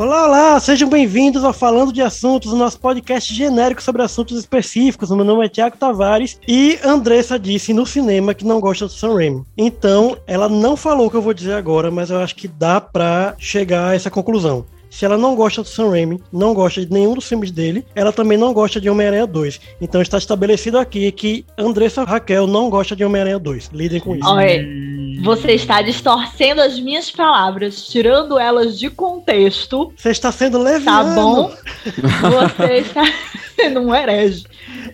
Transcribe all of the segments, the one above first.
Olá, olá, sejam bem-vindos ao Falando de Assuntos, o nosso podcast genérico sobre assuntos específicos. Meu nome é Tiago Tavares e Andressa disse no cinema que não gosta do Sam Raimi. Então, ela não falou o que eu vou dizer agora, mas eu acho que dá pra chegar a essa conclusão. Se ela não gosta do Sam Raimi, não gosta de nenhum dos filmes dele, ela também não gosta de Homem-Aranha 2. Então está estabelecido aqui que Andressa Raquel não gosta de Homem-Aranha 2. Lidem com isso. Olha, você está distorcendo as minhas palavras, tirando elas de contexto. Você está sendo Tá leviano. bom? Você está sendo um herege.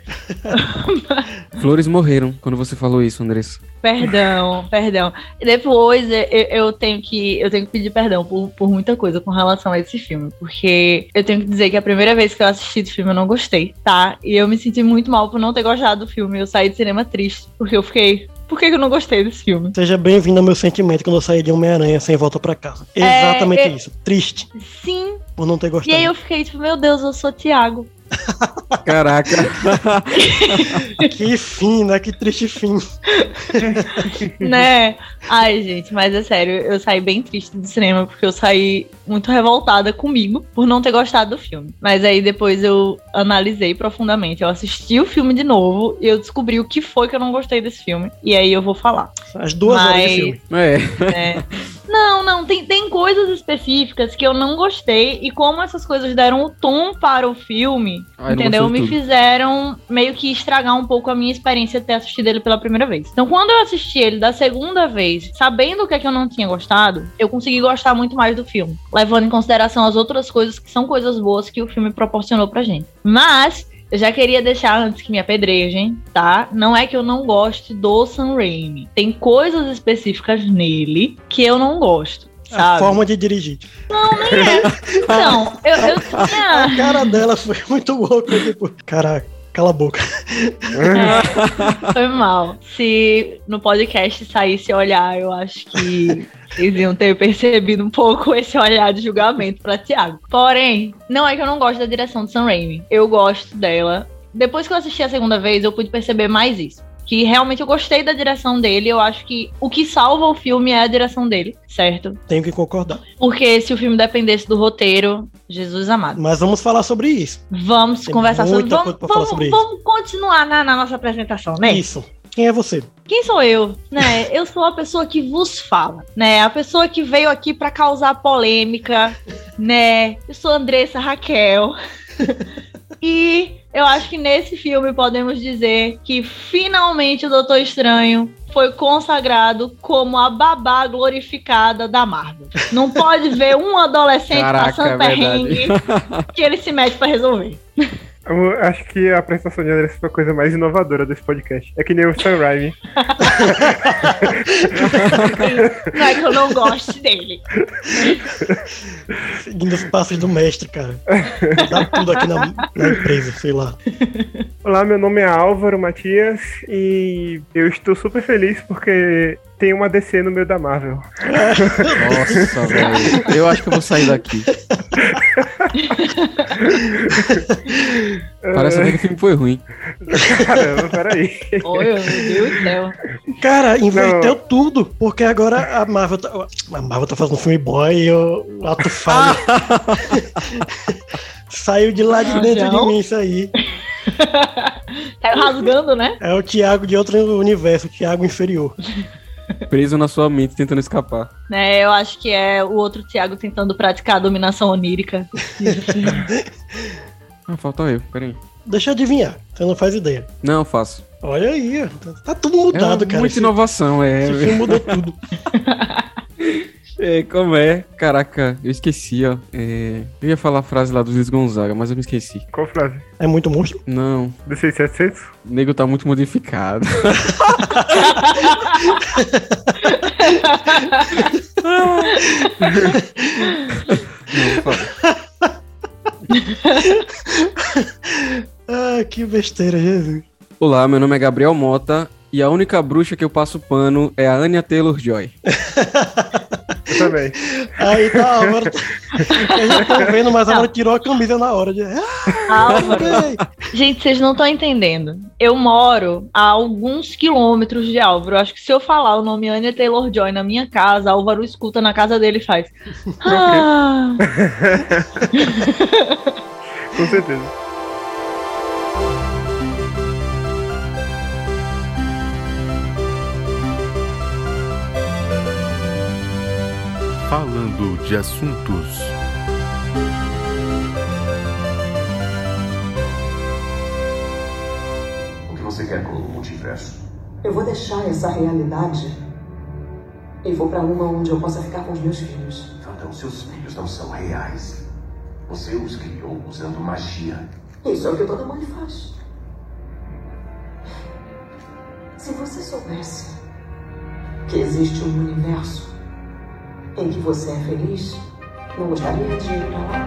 Flores morreram quando você falou isso, Andressa. Perdão, perdão. Depois eu, eu tenho que eu tenho que pedir perdão por, por muita coisa com relação a esse filme, porque eu tenho que dizer que a primeira vez que eu assisti do filme eu não gostei, tá? E eu me senti muito mal por não ter gostado do filme. Eu saí do cinema triste, porque eu fiquei, por que eu não gostei desse filme? Seja bem-vindo ao meu sentimento quando eu saí de Homem-Aranha sem volta pra casa. Exatamente é- isso. Triste Sim. por não ter E gostado. aí eu fiquei tipo, meu Deus, eu sou Thiago. Caraca. Que fim, né? Que triste fim. né? Ai, gente, mas é sério, eu saí bem triste do cinema porque eu saí muito revoltada comigo por não ter gostado do filme. Mas aí depois eu analisei profundamente. Eu assisti o filme de novo e eu descobri o que foi que eu não gostei desse filme. E aí eu vou falar. As duas horas de Mas- filme. É. né? Não, não, tem, tem coisas específicas que eu não gostei, e como essas coisas deram o tom para o filme, Ah, entendeu? Me tudo. fizeram meio que estragar um pouco a minha experiência de ter assistido ele pela primeira vez. Então, quando eu assisti ele da segunda vez, sabendo o que é que eu não tinha gostado, eu consegui gostar muito mais do filme, levando em consideração as outras coisas que são coisas boas que o filme proporcionou pra gente. Mas. Eu já queria deixar antes que me apedrejem, tá? Não é que eu não goste do Sam Raimi. Tem coisas específicas nele que eu não gosto, A sabe? forma de dirigir. Então, eu, eu tinha... A cara dela foi muito louca. Tipo, caraca, cala a boca. Foi mal. Se no podcast saísse olhar, eu acho que vocês iam ter percebido um pouco esse olhar de julgamento pra Thiago. Porém, não é que eu não gosto da direção do Sam Raimi. Eu gosto dela. Depois que eu assisti a segunda vez, eu pude perceber mais isso. Que realmente eu gostei da direção dele. Eu acho que o que salva o filme é a direção dele, certo? Tenho que concordar. Porque se o filme dependesse do roteiro, Jesus amado. Mas vamos falar sobre isso. Vamos Tem conversar sobre. Vamos, vamos, sobre isso. vamos continuar na, na nossa apresentação, né? Isso. Quem é você? Quem sou eu? Né? Eu sou a pessoa que vos fala, né? A pessoa que veio aqui pra causar polêmica, né? Eu sou Andressa Raquel. e eu acho que nesse filme podemos dizer que finalmente o Doutor Estranho foi consagrado como a babá glorificada da Marvel. Não pode ver um adolescente Caraca, passando é perrengue que ele se mete pra resolver. Eu acho que a apresentação de André foi a coisa mais inovadora desse podcast. É que nem o Sam Raimi. Não é que eu não goste dele. Seguindo os passos do mestre, cara. Dá tudo aqui na, na empresa, sei lá. Olá, meu nome é Álvaro Matias e eu estou super feliz porque tem uma DC no meio da Marvel. Nossa, velho. Eu acho que eu vou sair daqui. Parece até que o filme foi ruim. Caramba, peraí. Oi, meu Deus do céu. Cara, inverteu tudo, porque agora a Marvel tá, a Marvel tá fazendo filme boy e o ato falho. Saiu de lá de Ah, dentro de não? mim isso aí. Saiu rasgando, né? É o Thiago de outro universo, o Thiago inferior. Preso na sua mente, tentando escapar. né? Eu acho que é o outro Thiago tentando praticar a dominação onírica. Ah, falta eu, peraí. Deixa eu adivinhar, você não faz ideia. Não, eu faço. Olha aí, tá tudo É mudado, cara. muita Esse, inovação, é. esse filme mudou tudo. É, como é? Caraca, eu esqueci, ó. É, eu ia falar a frase lá do Luiz Gonzaga, mas eu me esqueci. Qual frase? É muito monstro? Não, DC 700? o nego tá muito modificado. Não, fala. Ah, que besteira, Jesus. Olá, meu nome é Gabriel Mota e a única bruxa que eu passo pano é a Anya Taylor-Joy. Eu também. Aí tá, Álvaro. A gente tá vendo, mas a Álvaro tirou a camisa na hora. De... Ah, gente, vocês não estão entendendo. Eu moro a alguns quilômetros de Álvaro. Acho que se eu falar o nome Anya Taylor-Joy na minha casa, Álvaro escuta na casa dele e faz. Ah, Com certeza. Falando de assuntos. O que você quer com o multiverso? Eu vou deixar essa realidade e vou pra uma onde eu possa ficar com os meus filhos. Então, seus filhos não são reais. Você os criou usando magia. Isso é o que toda mãe faz. Se você soubesse que existe um universo em que você é feliz, não gostaria de ir pra lá?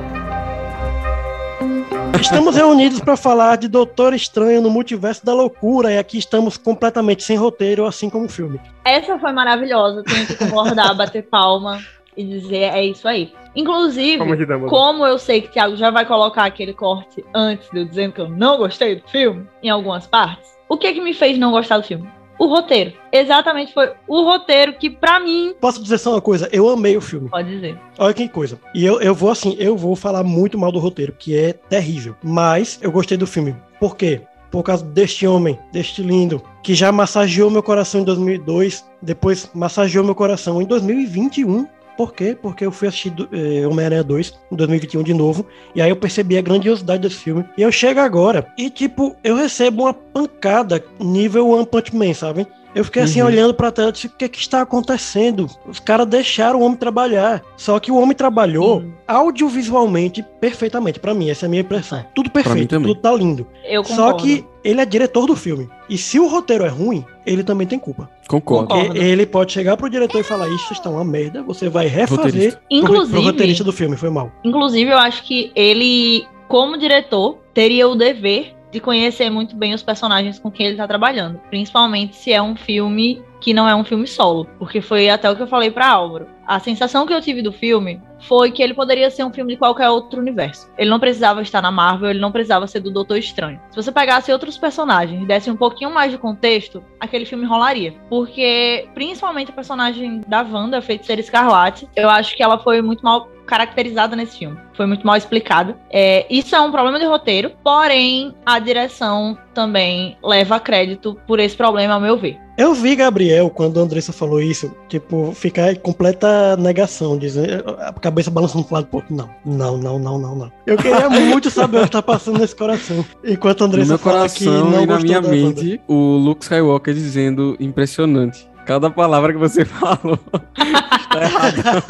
Estamos reunidos para falar de Doutor Estranho no Multiverso da Loucura e aqui estamos completamente sem roteiro, assim como o filme. essa foi maravilhosa. Tenho que concordar, bater palma e dizer é isso aí. Inclusive, Como Dumbledore. como eu sei que o Thiago já vai colocar aquele corte antes de eu dizendo que eu não gostei do filme, em algumas partes, o que que me fez não gostar do filme? O roteiro. Exatamente foi o roteiro que, pra mim, Posso dizer só uma coisa? Eu amei o filme. pode dizer. Olha que coisa. E eu, eu vou assim, eu vou falar muito mal do roteiro, que é terrível. Mas eu gostei do filme. Por quê? Por causa deste homem, deste lindo, que já massageou meu coração em 2002, depois massageou meu coração em 2021. Por quê? Porque eu fui assistir eh, Homem-Aranha 2 em 2021 de novo. E aí eu percebi a grandiosidade desse filme. E eu chego agora e, tipo, eu recebo uma pancada nível One Punch Man, sabe? Eu fiquei assim Uhum. olhando pra tela e disse: o que, é que está acontecendo? Os caras deixaram o homem trabalhar. Só que o homem trabalhou Sim. audiovisualmente perfeitamente. Pra mim, essa é a minha impressão. Tudo perfeito, tudo tá lindo. Eu Só concordo. que ele é diretor do filme. E se o roteiro é ruim, ele também tem culpa. Concordo. Concordo. Porque ele pode chegar pro diretor e falar: Isso está uma merda, você vai refazer Roteirista. pro, pro Inclusive- roteirista do filme. Foi mal. Inclusive, eu acho que ele, como diretor, teria o dever de conhecer muito bem os personagens com quem ele tá trabalhando. Principalmente se é um filme que não é um filme solo. Porque foi até o que eu falei pra Álvaro. A sensação que eu tive do filme foi que ele poderia ser um filme de qualquer outro universo. Ele não precisava estar na Marvel, ele não precisava ser do Doutor Estranho. Se você pegasse outros personagens e desse um pouquinho mais de contexto, aquele filme rolaria. Porque, principalmente a personagem da Wanda, a Feiticeira Escarlate, eu acho que ela foi muito mal caracterizada nesse filme. Foi muito mal explicada. É, isso é um problema de roteiro, porém, a direção também leva crédito por esse problema, ao meu ver. Eu vi Gabriel, quando a Andressa falou isso, tipo, ficar em completa negação, dizendo, a cabeça balançando pro lado outro. Não, não, não, não, não, não. Eu queria muito saber o que tá passando nesse coração. Enquanto a No Andressa meu fala que coração não e na minha mente, o Luke Skywalker dizendo impressionante. Cada palavra que você falou está errada.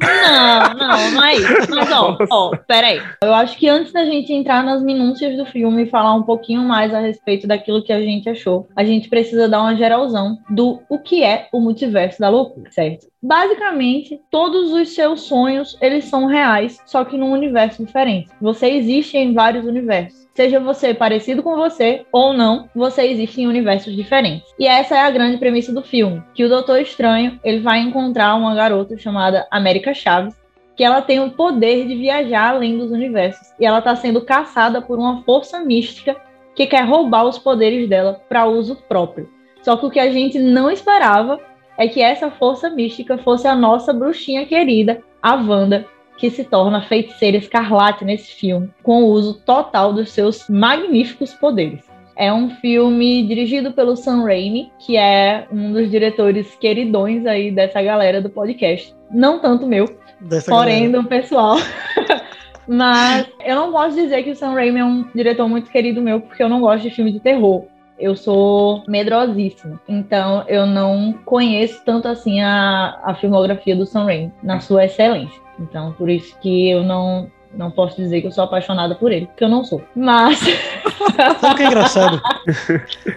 Não, não, não é isso. Mas, ó, ó, peraí. Eu acho que antes da gente entrar nas minúcias do filme e falar um pouquinho mais a respeito daquilo que a gente achou, a gente precisa dar uma geralzão do o que é o multiverso da loucura, certo? Basicamente, todos os seus sonhos, eles são reais, só que num universo diferente. Você existe em vários universos. Seja você parecido com você ou não, você existe em universos diferentes. E essa é a grande premissa do filme, que o Doutor Estranho, ele vai encontrar uma garota chamada América Chaves, que ela tem o poder de viajar além dos universos. E ela está sendo caçada por uma força mística que quer roubar os poderes dela para uso próprio. Só que o que a gente não esperava é que essa força mística fosse a nossa bruxinha querida, a Wanda, que se torna feiticeira escarlate nesse filme, com o uso total dos seus magníficos poderes. É um filme dirigido pelo Sam Raimi, que é um dos diretores queridões aí dessa galera do podcast. Não tanto meu, Dessa porém galera. do pessoal. Mas eu não posso dizer que o Sam Raimi é um diretor muito querido meu, porque eu não gosto de filme de terror. Eu sou medrosíssima. Então eu não conheço tanto assim a, a filmografia do Sam Raimi, na sua excelência. Então por isso que eu não, não posso dizer que eu sou apaixonada por ele, porque eu não sou. Mas. Sabe o que é engraçado?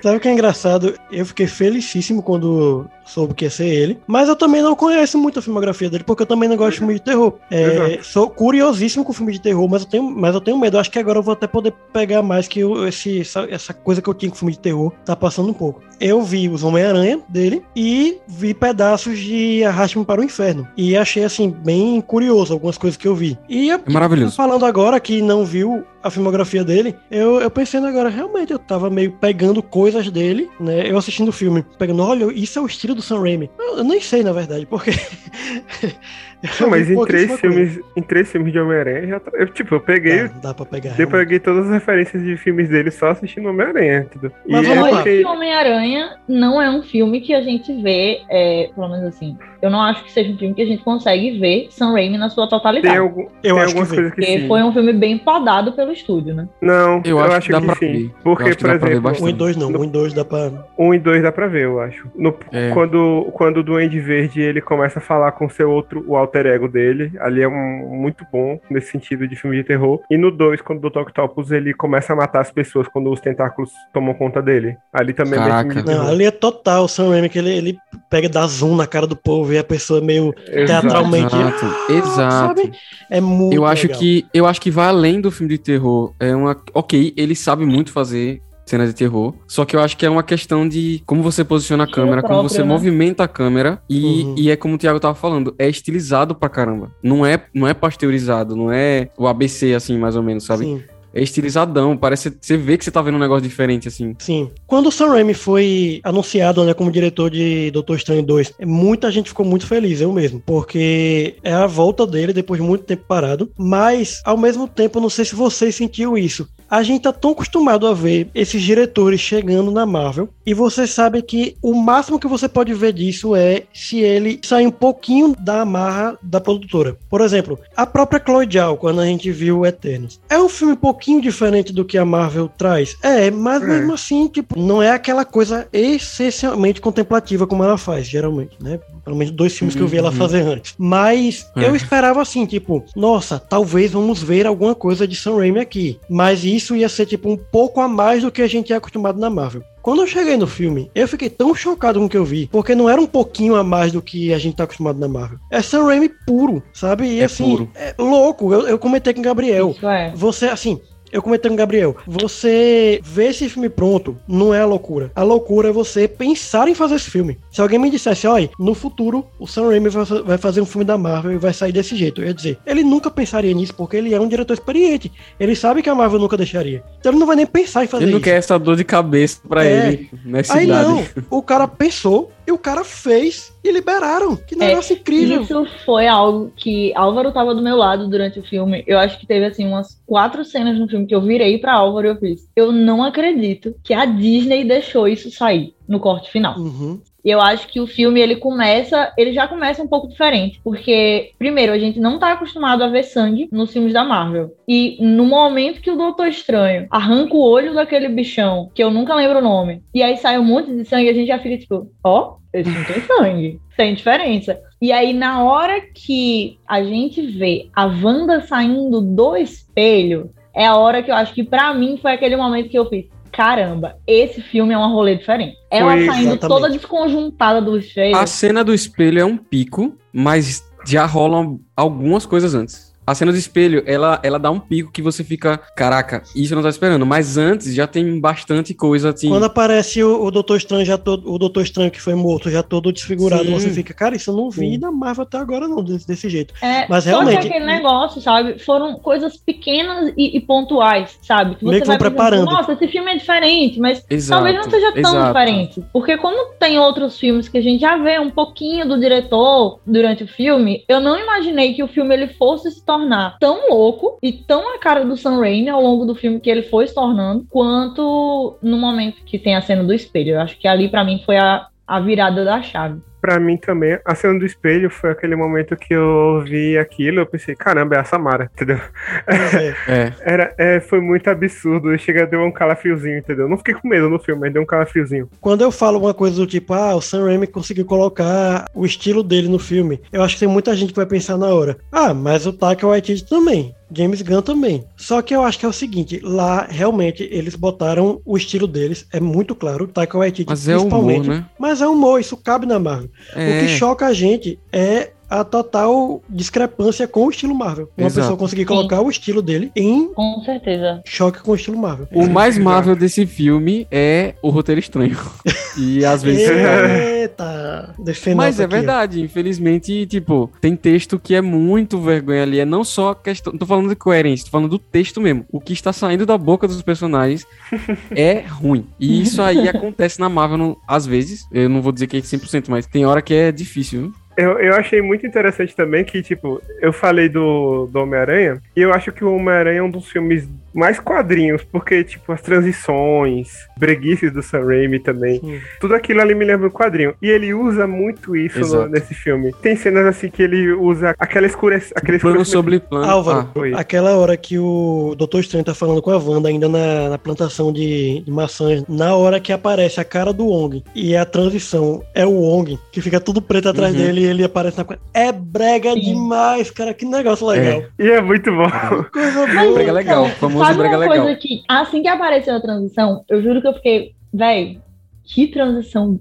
Sabe o que é engraçado? Eu fiquei felicíssimo quando soube que ia ser ele. Mas eu também não conheço muito a filmografia dele, porque eu também não gosto de filme de terror. É, sou curiosíssimo com filme de terror, mas eu tenho, mas eu tenho medo. Eu acho que agora eu vou até poder pegar mais que eu- esse, essa, essa coisa que eu tinha com filme de terror tá passando um pouco. Eu vi os Homem-Aranha dele e vi pedaços de Arraste-me para o Inferno. E achei, assim, bem curioso algumas coisas que eu vi. E É maravilhoso. falando agora que não viu a filmografia dele, eu, eu pensando agora, realmente, eu tava meio pegando coisas dele, né? Eu assistindo o filme, pegando, olha, isso é o estilo do Sam Raimi. Eu, eu nem sei, na verdade, porque. Não, mas em três coisa. filmes, em três filmes de Homem-Aranha, tá- eu, tipo, eu peguei, Dá, dá pra pegar. eu peguei todas as referências de filmes dele só assistindo Homem-Aranha? E Mas é vamos lá. Olha porque- que Homem-Aranha não é um filme que a gente vê, é, pelo menos assim. Eu não acho que seja um filme que a gente consegue ver Sam Raimi na sua totalidade. tem, algum, Eu tem acho que algumas vê. coisas que Porque sim. foi um filme bem podado pelo estúdio, né? Não, Eu eu, acho acho, que dá que, pra sim. ver. Porque, que por exemplo. Um e dois não, um e dois dá pra. um e dois dá pra ver, eu acho. No- É. quando, quando o Duende Verde ele começa a falar com seu outro, o alter ego dele, ali é um, muito bom nesse sentido de filme de terror. E no 2, quando o Dr. Octopus ele começa a matar as pessoas quando os tentáculos tomam conta dele. Ali também é Caraca. filme de Não, ali é total o Sam Raimi, que ele, ele pega dá zoom na cara do povo e a pessoa meio Exato. teatralmente. Exato, "Ah", exato. sabe? É muito Eu acho legal. que eu acho que vai além do filme de terror. É uma, ok, ele sabe muito fazer cenas de terror, só que eu acho que é uma questão de como você posiciona a câmera, como próprio, você né? movimenta a câmera e, Uhum. e é como o Thiago tava falando, é estilizado pra caramba. Não é não é pasteurizado, não é o ABC assim mais ou menos, sabe? Sim. É estilizadão, parece você vê que você tá vendo um negócio diferente assim. Sim. Quando o Sam Raimi foi anunciado né, como diretor de Doutor Estranho 2, muita gente ficou muito feliz, eu mesmo, porque é a volta dele depois de muito tempo parado, mas ao mesmo tempo, eu não sei se vocês sentiram isso. A gente tá tão acostumado a ver esses diretores chegando na Marvel, e você sabe que o máximo que você pode ver disso é se ele sair um pouquinho da amarra da produtora. Por exemplo, a própria Chloe Zhao, quando a gente viu Eternos. É um filme um pouquinho diferente do que a Marvel traz. É, mas É. mesmo assim, tipo, não é aquela coisa essencialmente contemplativa como ela faz, geralmente, né? Pelo menos dois filmes que eu vi ela Uhum. fazer antes. Mas É. eu esperava assim, tipo, nossa, talvez vamos ver alguma coisa de Sam Raimi aqui. Mas isso ia ser, tipo, um pouco a mais do que a gente é acostumado na Marvel. Quando eu cheguei no filme, eu fiquei tão chocado com o que eu vi, porque não era um pouquinho a mais do que a gente tá acostumado na Marvel. É Sam Raimi puro, sabe? E É assim, puro. é louco. Eu, eu comentei com o Gabriel. Isso é. Você, assim, eu comentei com o Gabriel, você ver esse filme pronto não é a loucura. A loucura é você pensar em fazer esse filme. Se alguém me dissesse, olha, no futuro o Sam Raimi vai, fa- vai fazer um filme da Marvel e vai sair desse jeito, eu ia dizer, ele nunca pensaria nisso porque ele é um diretor experiente. Ele sabe que a Marvel nunca deixaria. Então ele não vai nem pensar em fazer Ele não isso. quer essa dor de cabeça pra É. ele nessa Aí idade. não, o cara pensou e o cara fez e liberaram. Que negócio incrível. Isso foi algo que Álvaro tava do meu lado durante o filme. Eu acho que teve assim umas quatro cenas no filme que eu virei pra Álvaro e eu fiz. Eu não acredito que a Disney deixou isso sair no corte final. Uhum. E eu acho que o filme ele começa, ele já começa um pouco diferente, porque primeiro a gente não tá acostumado a ver sangue nos filmes da Marvel. E no momento que o Doutor Estranho arranca o olho daquele bichão, que eu nunca lembro o nome, e aí sai um monte de sangue, a gente já fica tipo, ó, esse não tem sangue, tem diferença. E aí na hora que a gente vê a Wanda saindo do espelho, é a hora que eu acho que pra mim foi aquele momento que eu fiz, caramba, esse filme é um rolê diferente. Ela Foi, saindo exatamente. toda desconjuntada do espelho. A cena do espelho é um pico, mas já rolam algumas coisas antes. A cena do espelho, ela, ela dá um pico que você fica, caraca, isso eu não tá esperando. Mas antes já tem bastante coisa assim. Quando aparece o, o Doutor Estranho já todo, o Doutor Estranho que foi morto já todo desfigurado, Sim. você fica, cara, isso eu não vi Sim. na Marvel até agora não desse, desse jeito. É, Mas só realmente- que aquele negócio, sabe? Foram coisas pequenas e, e pontuais, sabe? Que Meio você que vai pensando, preparando. Nossa, esse filme é diferente, mas Exato, talvez não seja tão exato. diferente. Porque como tem outros filmes que a gente já vê um pouquinho do diretor durante o filme, eu não imaginei que o filme ele fosse se tornar tão louco e tão a cara do Sam Raimi ao longo do filme que ele foi se tornando, quanto no momento que tem a cena do espelho. Eu acho que ali pra mim foi a, a virada da chave. Pra mim também, a cena do espelho foi aquele momento que eu vi aquilo, eu pensei, caramba, é a Samara, entendeu? É. É. Era, é, foi muito absurdo, chega deu um calafriozinho, entendeu? Não fiquei com medo no filme, mas deu um calafriozinho. Quando eu falo uma coisa do tipo, ah, o Sam Raimi conseguiu colocar o estilo dele no filme, eu acho que tem muita gente que vai pensar na hora, ah, mas o Taika Waititi também. James Gunn também. Só que eu acho que é o seguinte, lá realmente eles botaram o estilo deles, é muito claro, Taika Waititi Mas é humor, principalmente. né? Mas é humor, isso cabe na Marvel. O É. que choca a gente é a total discrepância com o estilo Marvel. Uma Exato. pessoa conseguir colocar o estilo dele em Com certeza. choque com o estilo Marvel. O mais Exato. Marvel desse filme é o roteiro estranho. E às vezes. Eita! Defendendo Mas é aqui, ó. verdade, infelizmente, tipo, tem texto que é muito vergonha ali. É não só a questão. Não tô falando de coerência, tô falando do texto mesmo. O que está saindo da boca dos personagens é ruim. E isso aí acontece na Marvel no- às vezes. Eu não vou dizer que é 100%, mas tem hora que é difícil. viu? Eu, eu achei muito interessante também que, tipo, eu falei do, do Homem-Aranha, e eu acho que o Homem-Aranha é um dos filmes mais quadrinhos, porque, tipo, as transições, breguices do Sam Raimi também, Sim. tudo aquilo ali me lembra um quadrinho. E ele usa muito isso no- nesse filme. Tem cenas assim que ele usa aquela escurece, aquele Plano sobre plano. Álvaro, oi. aquela hora que o Doutor Estranho tá falando com a Wanda, ainda na, na plantação de, de maçãs, na hora que aparece a cara do Wong e a transição é o Wong, que fica tudo preto atrás Uhum. dele ele aparece na coisa. É brega Sim. demais, cara, que negócio legal. E é muito bom. Coisa Mas, boa. Brega legal, famoso sabe brega uma legal. coisa que, assim que apareceu a transição, eu juro que eu fiquei, véi, que transição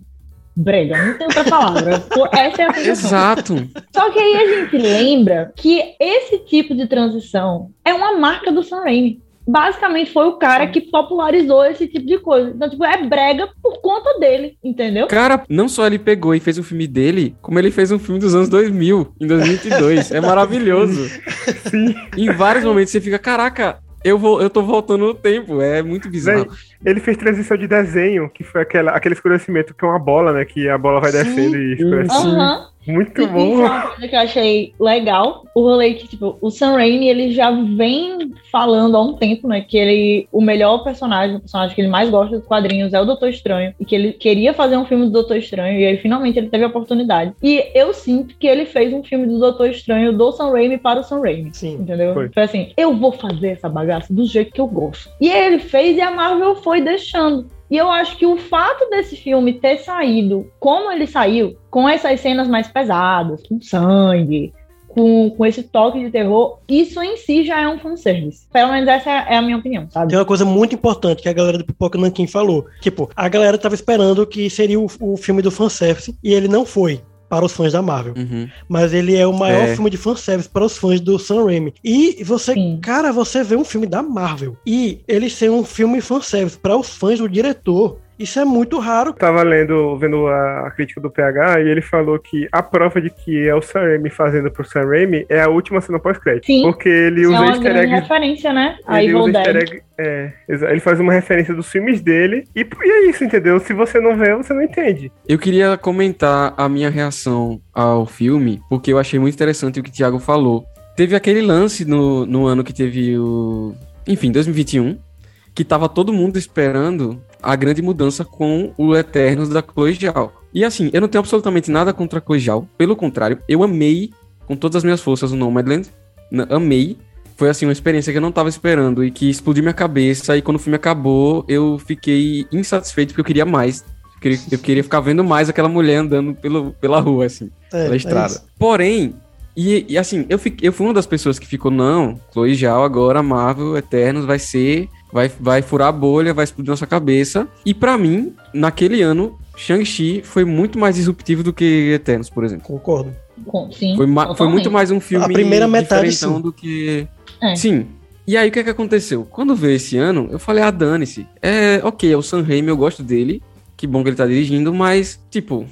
brega, não tem outra palavra. Essa é a transição. Exato. Só que aí a gente lembra que esse tipo de transição é uma marca do Sam Raimi. Basicamente foi o cara que popularizou esse tipo de coisa. Então, tipo, é brega por conta dele, entendeu? Cara, não só ele pegou e fez um filme dele, como ele fez um filme dos anos 2000, em 2022. É maravilhoso. Sim. Em vários momentos você fica, caraca, eu, vou, eu tô voltando no tempo. É muito bizarro. Ele fez transição de desenho, que foi aquela, aquele escurecimento que é uma bola, né? Que a bola vai Sim. descendo e escurece. Sim. Aham. Muito E Isso é bom. uma coisa que eu achei legal. O rolê que, tipo, o Sam Raimi, ele já vem falando há um tempo, né? Que ele, o melhor personagem, o personagem que ele mais gosta dos quadrinhos é o Doutor Estranho. E que ele queria fazer um filme do Doutor Estranho. E aí, finalmente, ele teve a oportunidade. E eu sinto que ele fez um filme do Doutor Estranho do Sam Raimi para o Sam Raimi. Sim. Entendeu? Foi. Foi assim, eu vou fazer essa bagaça do jeito que eu gosto. E aí ele fez e a Marvel foi deixando. E eu acho que o fato desse filme ter saído como ele saiu, com essas cenas mais pesadas, com sangue, com, com esse toque de terror, isso em si já é um fanservice. Pelo menos essa é a minha opinião, sabe? Tem uma coisa muito importante que a galera do Pipoca Nankin falou. Tipo, a galera tava esperando que seria o, o filme do fanservice e ele não foi para os fãs da Marvel. Uhum. Mas ele é o maior É. filme de fanservice para os fãs do Sam Raimi. E você, Sim. cara, você vê um filme da Marvel e ele ser um filme fanservice para os fãs do diretor. Isso é muito raro. Tava lendo, vendo a, a crítica do PH e ele falou que a prova de que é o Sam Raimi fazendo pro Sam Raimi é a última cena pós-crédito. Sim. Porque ele é usa uma easter grande eggs. referência, né? A Ele Evil usa easter Dead. egg, é, ele faz uma referência dos filmes dele e, e é isso, entendeu? Se você não vê, você não entende. Eu queria comentar a minha reação ao filme, porque eu achei muito interessante o que o Thiago falou. Teve aquele lance no, no ano que teve o. Enfim, 2021, que tava todo mundo esperando a grande mudança com o Eternos da Chloe Zhao. E assim, eu não tenho absolutamente nada contra a Chloe Zhao, pelo contrário, eu amei com todas as minhas forças o Nomadland, amei. Foi assim uma experiência que eu não tava esperando e que explodiu minha cabeça e quando o filme acabou, eu fiquei insatisfeito porque eu queria mais. Eu queria, eu queria ficar vendo mais aquela mulher andando pelo, pela rua, assim É, pela é estrada. isso. Porém, e, e assim, eu, fiquei, eu fui uma das pessoas que ficou, não, Chloe Zhao agora, Marvel, Eternos, vai ser, vai, vai furar a bolha, vai explodir nossa cabeça. E pra mim, naquele ano, Shang-Chi foi muito mais disruptivo do que Eternos, por exemplo. Concordo. Com- Sim, Foi, foi muito mais um filme A primeira metade, sim. do que... É. Sim. E aí, o que é que aconteceu? Quando veio esse ano, eu falei, ah, dane-se. É, ok, é o Sam Raimi, eu gosto dele. Que bom que ele tá dirigindo, mas, tipo...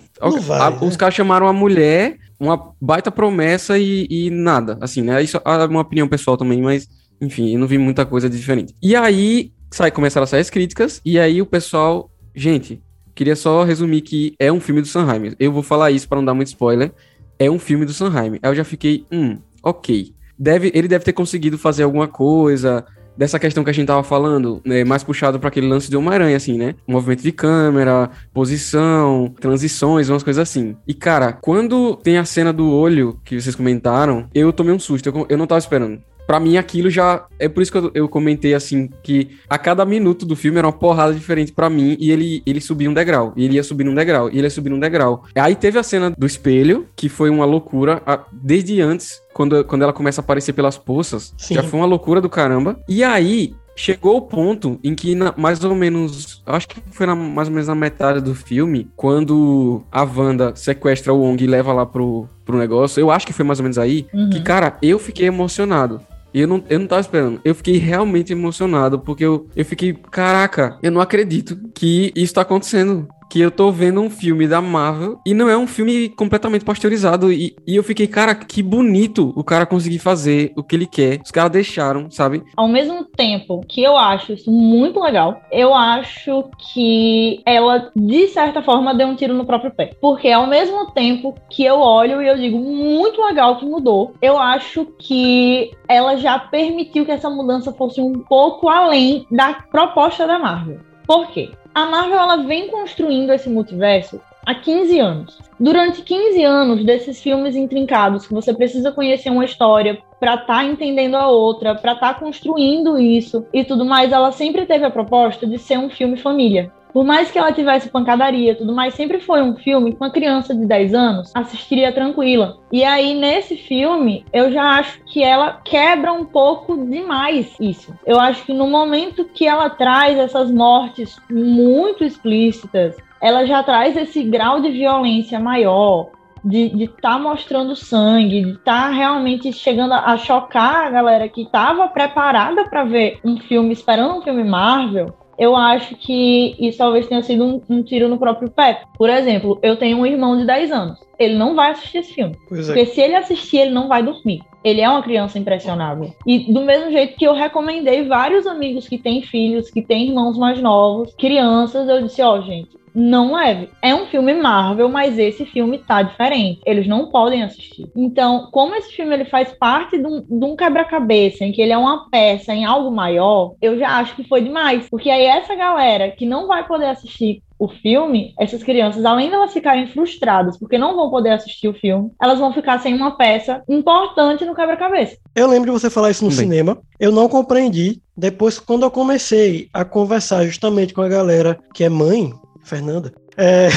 Vai, a- né? Os caras chamaram a mulher, uma baita promessa e, e nada. Assim, né? Isso é uma opinião pessoal também, mas, enfim, eu não vi muita coisa de diferente. E aí, sai, começaram a sair as críticas, e aí o pessoal... Gente, queria só resumir que é um filme do Sam Raimi. Eu vou falar isso para não dar muito spoiler. É um filme do Sam Raimi. Aí eu já fiquei, hum, ok. Deve, ele deve ter conseguido fazer alguma coisa dessa questão que a gente tava falando, né, mais puxado para aquele lance de Homem-Aranha, assim, né? Movimento de câmera, posição, transições, umas coisas assim. E, cara, quando tem a cena do olho que vocês comentaram, eu tomei um susto. Eu, eu não tava esperando. Pra mim, aquilo já. É por isso que eu, eu comentei assim: que a cada minuto do filme era uma porrada diferente pra mim e ele, ele subia um degrau. E ele ia subindo um degrau. E ele ia subindo um degrau. Aí teve a cena do espelho, que foi uma loucura. desde antes, quando, quando ela começa a aparecer pelas poças, Sim. já foi uma loucura do caramba. E aí. Chegou o ponto em que, na- mais ou menos, acho que foi na- mais ou menos na metade do filme, quando a Wanda sequestra o Wong e leva lá pro, pro negócio, eu acho que foi mais ou menos aí, Uhum. que, cara, eu fiquei emocionado. E eu não, eu não tava esperando. Eu fiquei realmente emocionado, porque eu, eu fiquei, caraca, eu não acredito que isso tá acontecendo. Que eu tô vendo um filme da Marvel e não é um filme completamente pasteurizado. E, e eu fiquei, cara, que bonito o cara conseguir fazer o que ele quer. Os caras deixaram, sabe? Ao mesmo tempo que eu acho isso muito legal, eu acho que ela, de certa forma, deu um tiro no próprio pé. Porque ao mesmo tempo que eu olho e eu digo, muito legal que mudou, eu acho que ela já permitiu que essa mudança fosse um pouco além da proposta da Marvel. Por quê? A Marvel ela vem construindo esse multiverso há 15 anos. Durante 15 anos desses filmes intrincados, que você precisa conhecer uma história para estar entendendo a outra, para estar construindo isso e tudo mais, ela sempre teve a proposta de ser um filme família. Por mais que ela tivesse pancadaria e tudo mais, sempre foi um filme que uma criança de 10 anos assistiria tranquila. E aí, nesse filme, eu já acho que ela quebra um pouco demais isso. Eu acho que no momento que ela traz essas mortes muito explícitas, ela já traz esse grau de violência maior, de estar mostrando sangue, de estar realmente chegando a, a chocar a galera que estava preparada para ver um filme, esperando um filme Marvel. Eu acho que isso talvez tenha sido um, um tiro no próprio pé. Por exemplo, eu tenho um irmão de 10 anos. Ele não vai assistir esse filme. Pois é. Porque se ele assistir, ele não vai dormir. Ele é uma criança impressionável. E do mesmo jeito que eu recomendei vários amigos que têm filhos, que têm irmãos mais novos, crianças, eu disse, ó, gente, não leve. É um filme Marvel, mas esse filme tá diferente. Eles não podem assistir. Então, como esse filme ele faz parte de um, um quebra-cabeça, em que ele é uma peça em algo maior, eu já acho que foi demais. Porque aí essa galera que não vai poder assistir o filme, essas crianças, além de elas ficarem frustradas porque não vão poder assistir o filme, elas vão ficar sem uma peça importante no quebra-cabeça. Eu lembro de você falar isso no cinema. Eu não compreendi. Depois, quando eu comecei a conversar justamente com a galera que é mãe, Fernanda, é,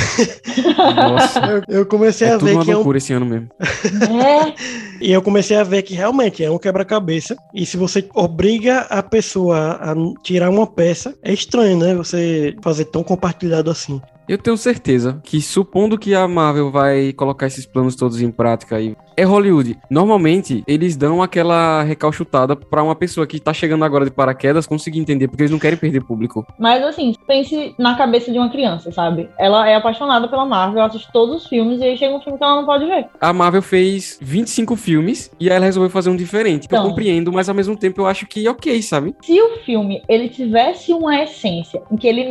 Nossa. eu, eu comecei É a ver uma que é um loucura esse ano mesmo. É, E eu comecei a ver que realmente é um quebra-cabeça. E se você obriga a pessoa a tirar uma peça, é estranho, né? Você fazer tão compartilhado assim. Eu tenho certeza que, supondo que a Marvel vai colocar esses planos todos em prática aí, é Hollywood. Normalmente, eles dão aquela recalchutada pra uma pessoa que tá chegando agora de paraquedas conseguir entender, porque eles não querem perder público. Mas assim, pense na cabeça de uma criança, sabe? Ela é apaixonada pela Marvel, ela assiste todos os filmes e aí chega um filme que ela não pode ver. A Marvel fez 25 filmes e aí ela resolveu fazer um diferente. Eu Então. compreendo, mas ao mesmo tempo eu acho que ok, sabe? Se o filme ele tivesse uma essência em que ele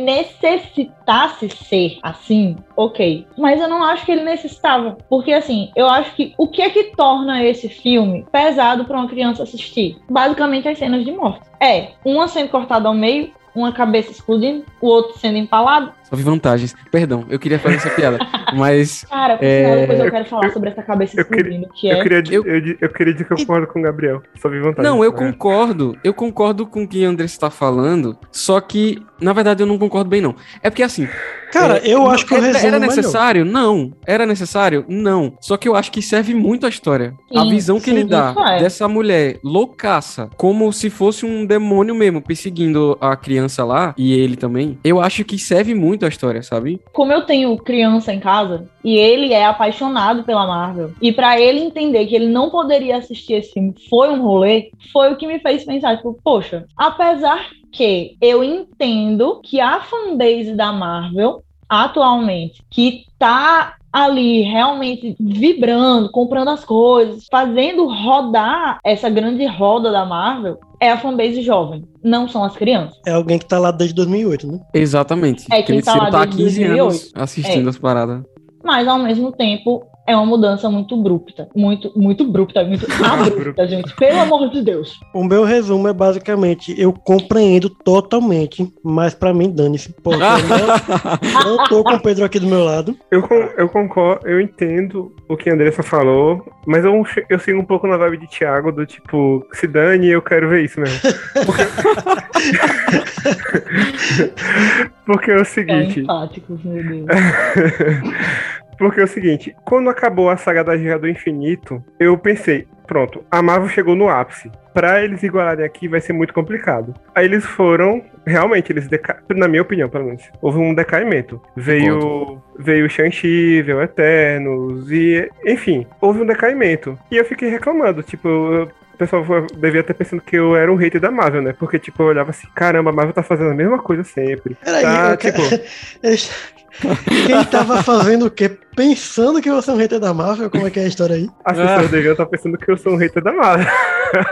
necessitasse ser assim, ok. Mas eu não acho que ele necessitava. Porque assim, eu acho que o que é que torna esse filme pesado pra uma criança assistir? Basicamente as cenas de morte. É, uma sendo cortada ao meio, uma cabeça explodindo, o outro sendo empalado. Só vi vantagens. Perdão, eu queria fazer essa piada. Mas Cara, por É, depois eu quero falar sobre essa cabeça eu queria- explodindo, que Eu é. queria, di- Eu- eu... eu queria dizer que eu concordo com o Gabriel. Só vi vantagem. Não, eu É. concordo. Eu concordo com o que a André está falando. Só que, na verdade, eu não concordo bem, não. É porque assim. Cara, é, eu acho que o era, resumo era melhor. necessário? Não. Era necessário? Não. Só que eu acho que serve muito a história. a Sim, visão que sim, ele dá é. dessa mulher loucaça, como se fosse um demônio mesmo, perseguindo a criança lá, e ele também. Eu acho que serve muito a história, sabe? Como eu tenho criança em casa e ele é apaixonado pela Marvel, e pra ele entender que ele não poderia assistir esse filme foi um rolê, foi o que me fez pensar, tipo, poxa, apesar que eu entendo que a fanbase da Marvel atualmente que tá ali realmente vibrando, comprando as coisas, fazendo rodar essa grande roda da Marvel, é a fanbase jovem, não são as crianças. É alguém que tá lá desde 2008, né? Exatamente. É, quem tá lá tá desde 15 anos 2008. assistindo É. as paradas. mas ao mesmo tempo é uma mudança muito abrupta. Muito, muito abrupta, muito abrupta, gente. Pelo amor de Deus. O meu resumo é basicamente, eu compreendo totalmente, mas pra mim, dane-se. Porque eu não, não tô com o Pedro aqui do meu lado. Eu, eu concordo, eu entendo o que a Andressa falou, mas eu, eu sigo um pouco na vibe de Thiago, do tipo, se dane, eu quero ver isso mesmo. Porque, Porque é o É seguinte. empáticos, meu Deus. Porque é o seguinte, quando acabou a saga da Guerra do Infinito, eu pensei, pronto, a Marvel chegou no ápice. Pra eles igualarem aqui vai ser muito complicado. Aí eles foram, realmente, eles deca... na minha opinião, pelo menos, houve um decaimento. Veio, veio Shang-Chi, veio Eternos e, enfim, houve um decaimento. E eu fiquei reclamando, tipo, eu- o pessoal devia estar pensando que eu era um hater da Marvel, né? Porque, tipo, eu olhava assim, caramba, a Marvel tá fazendo a mesma coisa sempre. Peraí, tá, quero- tipo, Eles- Quem tava fazendo o quê? Pensando que você é um hater da Marvel? Como é que é a história aí? as pessoas deviam estar pensando que eu sou um hater da Marvel.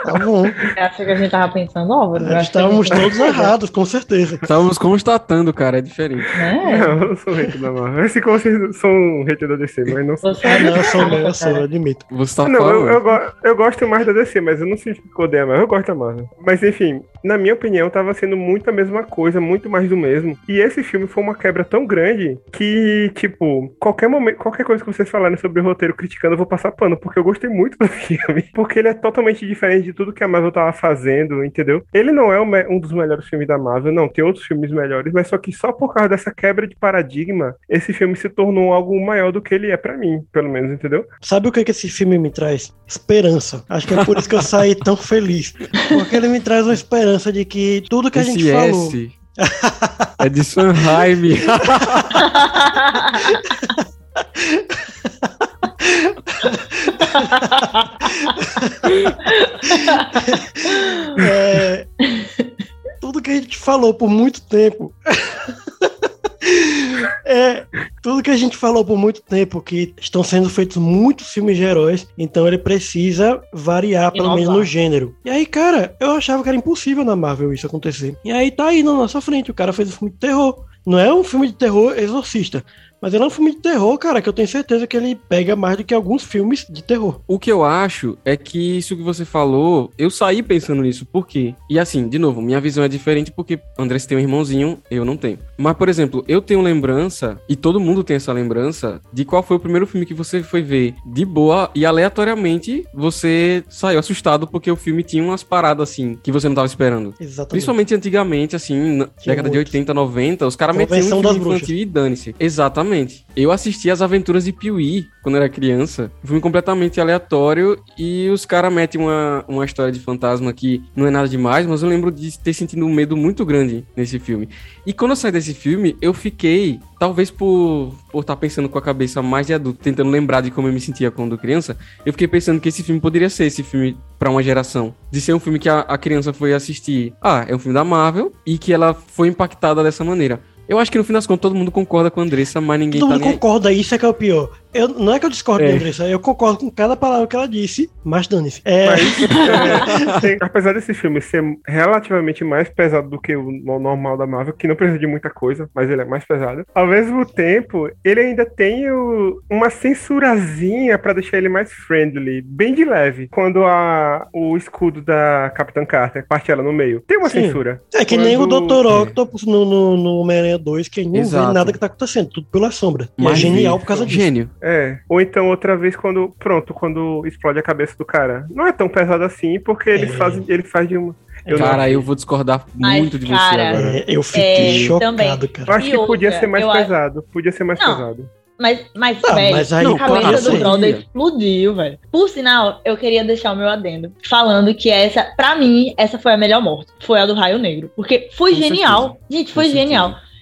Tá bom. Acha que a gente tava pensando? Eu acho que a Estávamos gente- todos errados, com certeza. Estávamos constatando, cara, é diferente. Né? Não, eu não sou hater da Marvel. Assim como vocês são um hater da DC, mas não sou. Você Ah, não, eu sou, eu sou, eu admito. Você tá Não, falando. eu, eu, eu gosto mais da DC, mas eu não significa que eu odeio a Marvel, eu gosto da Marvel. Mas enfim, na minha opinião, tava sendo muito a mesma coisa, muito mais do mesmo. E esse filme foi uma quebra tão grande que, tipo, qualquer momento, qualquer coisa que vocês falarem sobre o roteiro criticando, eu vou passar pano, porque eu gostei muito do filme. Porque ele é totalmente diferente de tudo que a Marvel tava fazendo, entendeu? Ele não é um dos melhores filmes da Marvel, não, tem outros filmes melhores, mas só que só por causa dessa quebra de paradigma, esse filme se tornou algo maior do que ele é pra mim, pelo menos, entendeu? Sabe o que, que esse filme me traz? Esperança. Acho que é por isso que eu saí tão feliz. Porque ele me traz uma esperança de que tudo que a gente Esse falou. S é de Sanheim. É, tudo que a gente falou por muito tempo. É, tudo que a gente falou por muito tempo, que estão sendo feitos muitos filmes de heróis, então ele precisa variar, pelo Inovar. menos no gênero. E aí, cara, eu achava que era impossível na Marvel isso acontecer. E aí tá aí na nossa frente, o cara fez um filme de terror. Não é um filme de terror exorcista, mas ele é um filme de terror, cara, que eu tenho certeza que ele pega mais do que alguns filmes de terror. O que eu acho é que isso que você falou, eu saí pensando nisso. Por quê? E assim, de novo, minha visão é diferente porque Andrés tem um irmãozinho, eu não tenho. Mas, por exemplo, eu tenho lembrança, e todo mundo tem essa lembrança, de qual foi o primeiro filme que você foi ver de boa e aleatoriamente você saiu assustado porque o filme tinha umas paradas assim que você não tava esperando. Exatamente. Principalmente antigamente, assim, na década de muito. 80, 90, os caras metiam um filme Bruxas. infantil e dane-se. Exatamente. Eu assisti as aventuras de Piuí quando era criança. Um filme completamente aleatório e os caras metem uma, uma história de fantasma que não é nada demais, mas eu lembro de ter sentido um medo muito grande nesse filme. E quando eu saí desse filme, eu fiquei, talvez por por estar pensando com a cabeça mais de adulto, tentando lembrar de como eu me sentia quando criança, eu fiquei pensando que esse filme poderia ser esse filme pra uma geração. De ser um filme que a, a criança foi assistir. Ah, é um filme da Marvel e que ela foi impactada dessa maneira. Eu acho que no fim das contas todo mundo concorda com a Andressa, mas ninguém Todo tá mundo aí. concorda, isso é que é o pior. Eu, não é que eu discordo É. de Andressa, eu concordo com cada palavra que ela disse, mas dane-se. É, é, tem- apesar desse filme ser relativamente mais pesado do que o no- normal da Marvel, que não precisa de muita coisa, mas ele é mais pesado. Ao mesmo tempo, ele ainda tem o- uma censurazinha pra deixar ele mais friendly, bem de leve. Quando a, o escudo da Capitã Carter parte ela no meio, tem uma Sim. censura. é que nem o quando- Dr. Octopus no, no, no Homem-Aranha 2, que não Exato. vê nada que tá acontecendo, tudo pela sombra. É Mas genial vê. por causa disso. Gênio. É. Ou então outra vez quando, pronto, quando explode a cabeça do cara. Não é tão pesado assim, porque ele É. faz, ele faz de uma. Eu não Cara, achei. eu vou discordar Mas, muito de você cara, agora. É, eu fiquei É, chocado, também. Eu cara. acho E que podia ser mais eu acho- pesado. Podia ser mais Não. pesado. Mas, mas, Não, velho, mas aí, a cabeça do brother explodiu, velho. Por sinal, eu queria deixar o meu adendo falando que essa, pra mim, essa foi a melhor morte. Foi a do Raio Negro. Porque foi Com genial. certeza. Gente, Com foi certeza.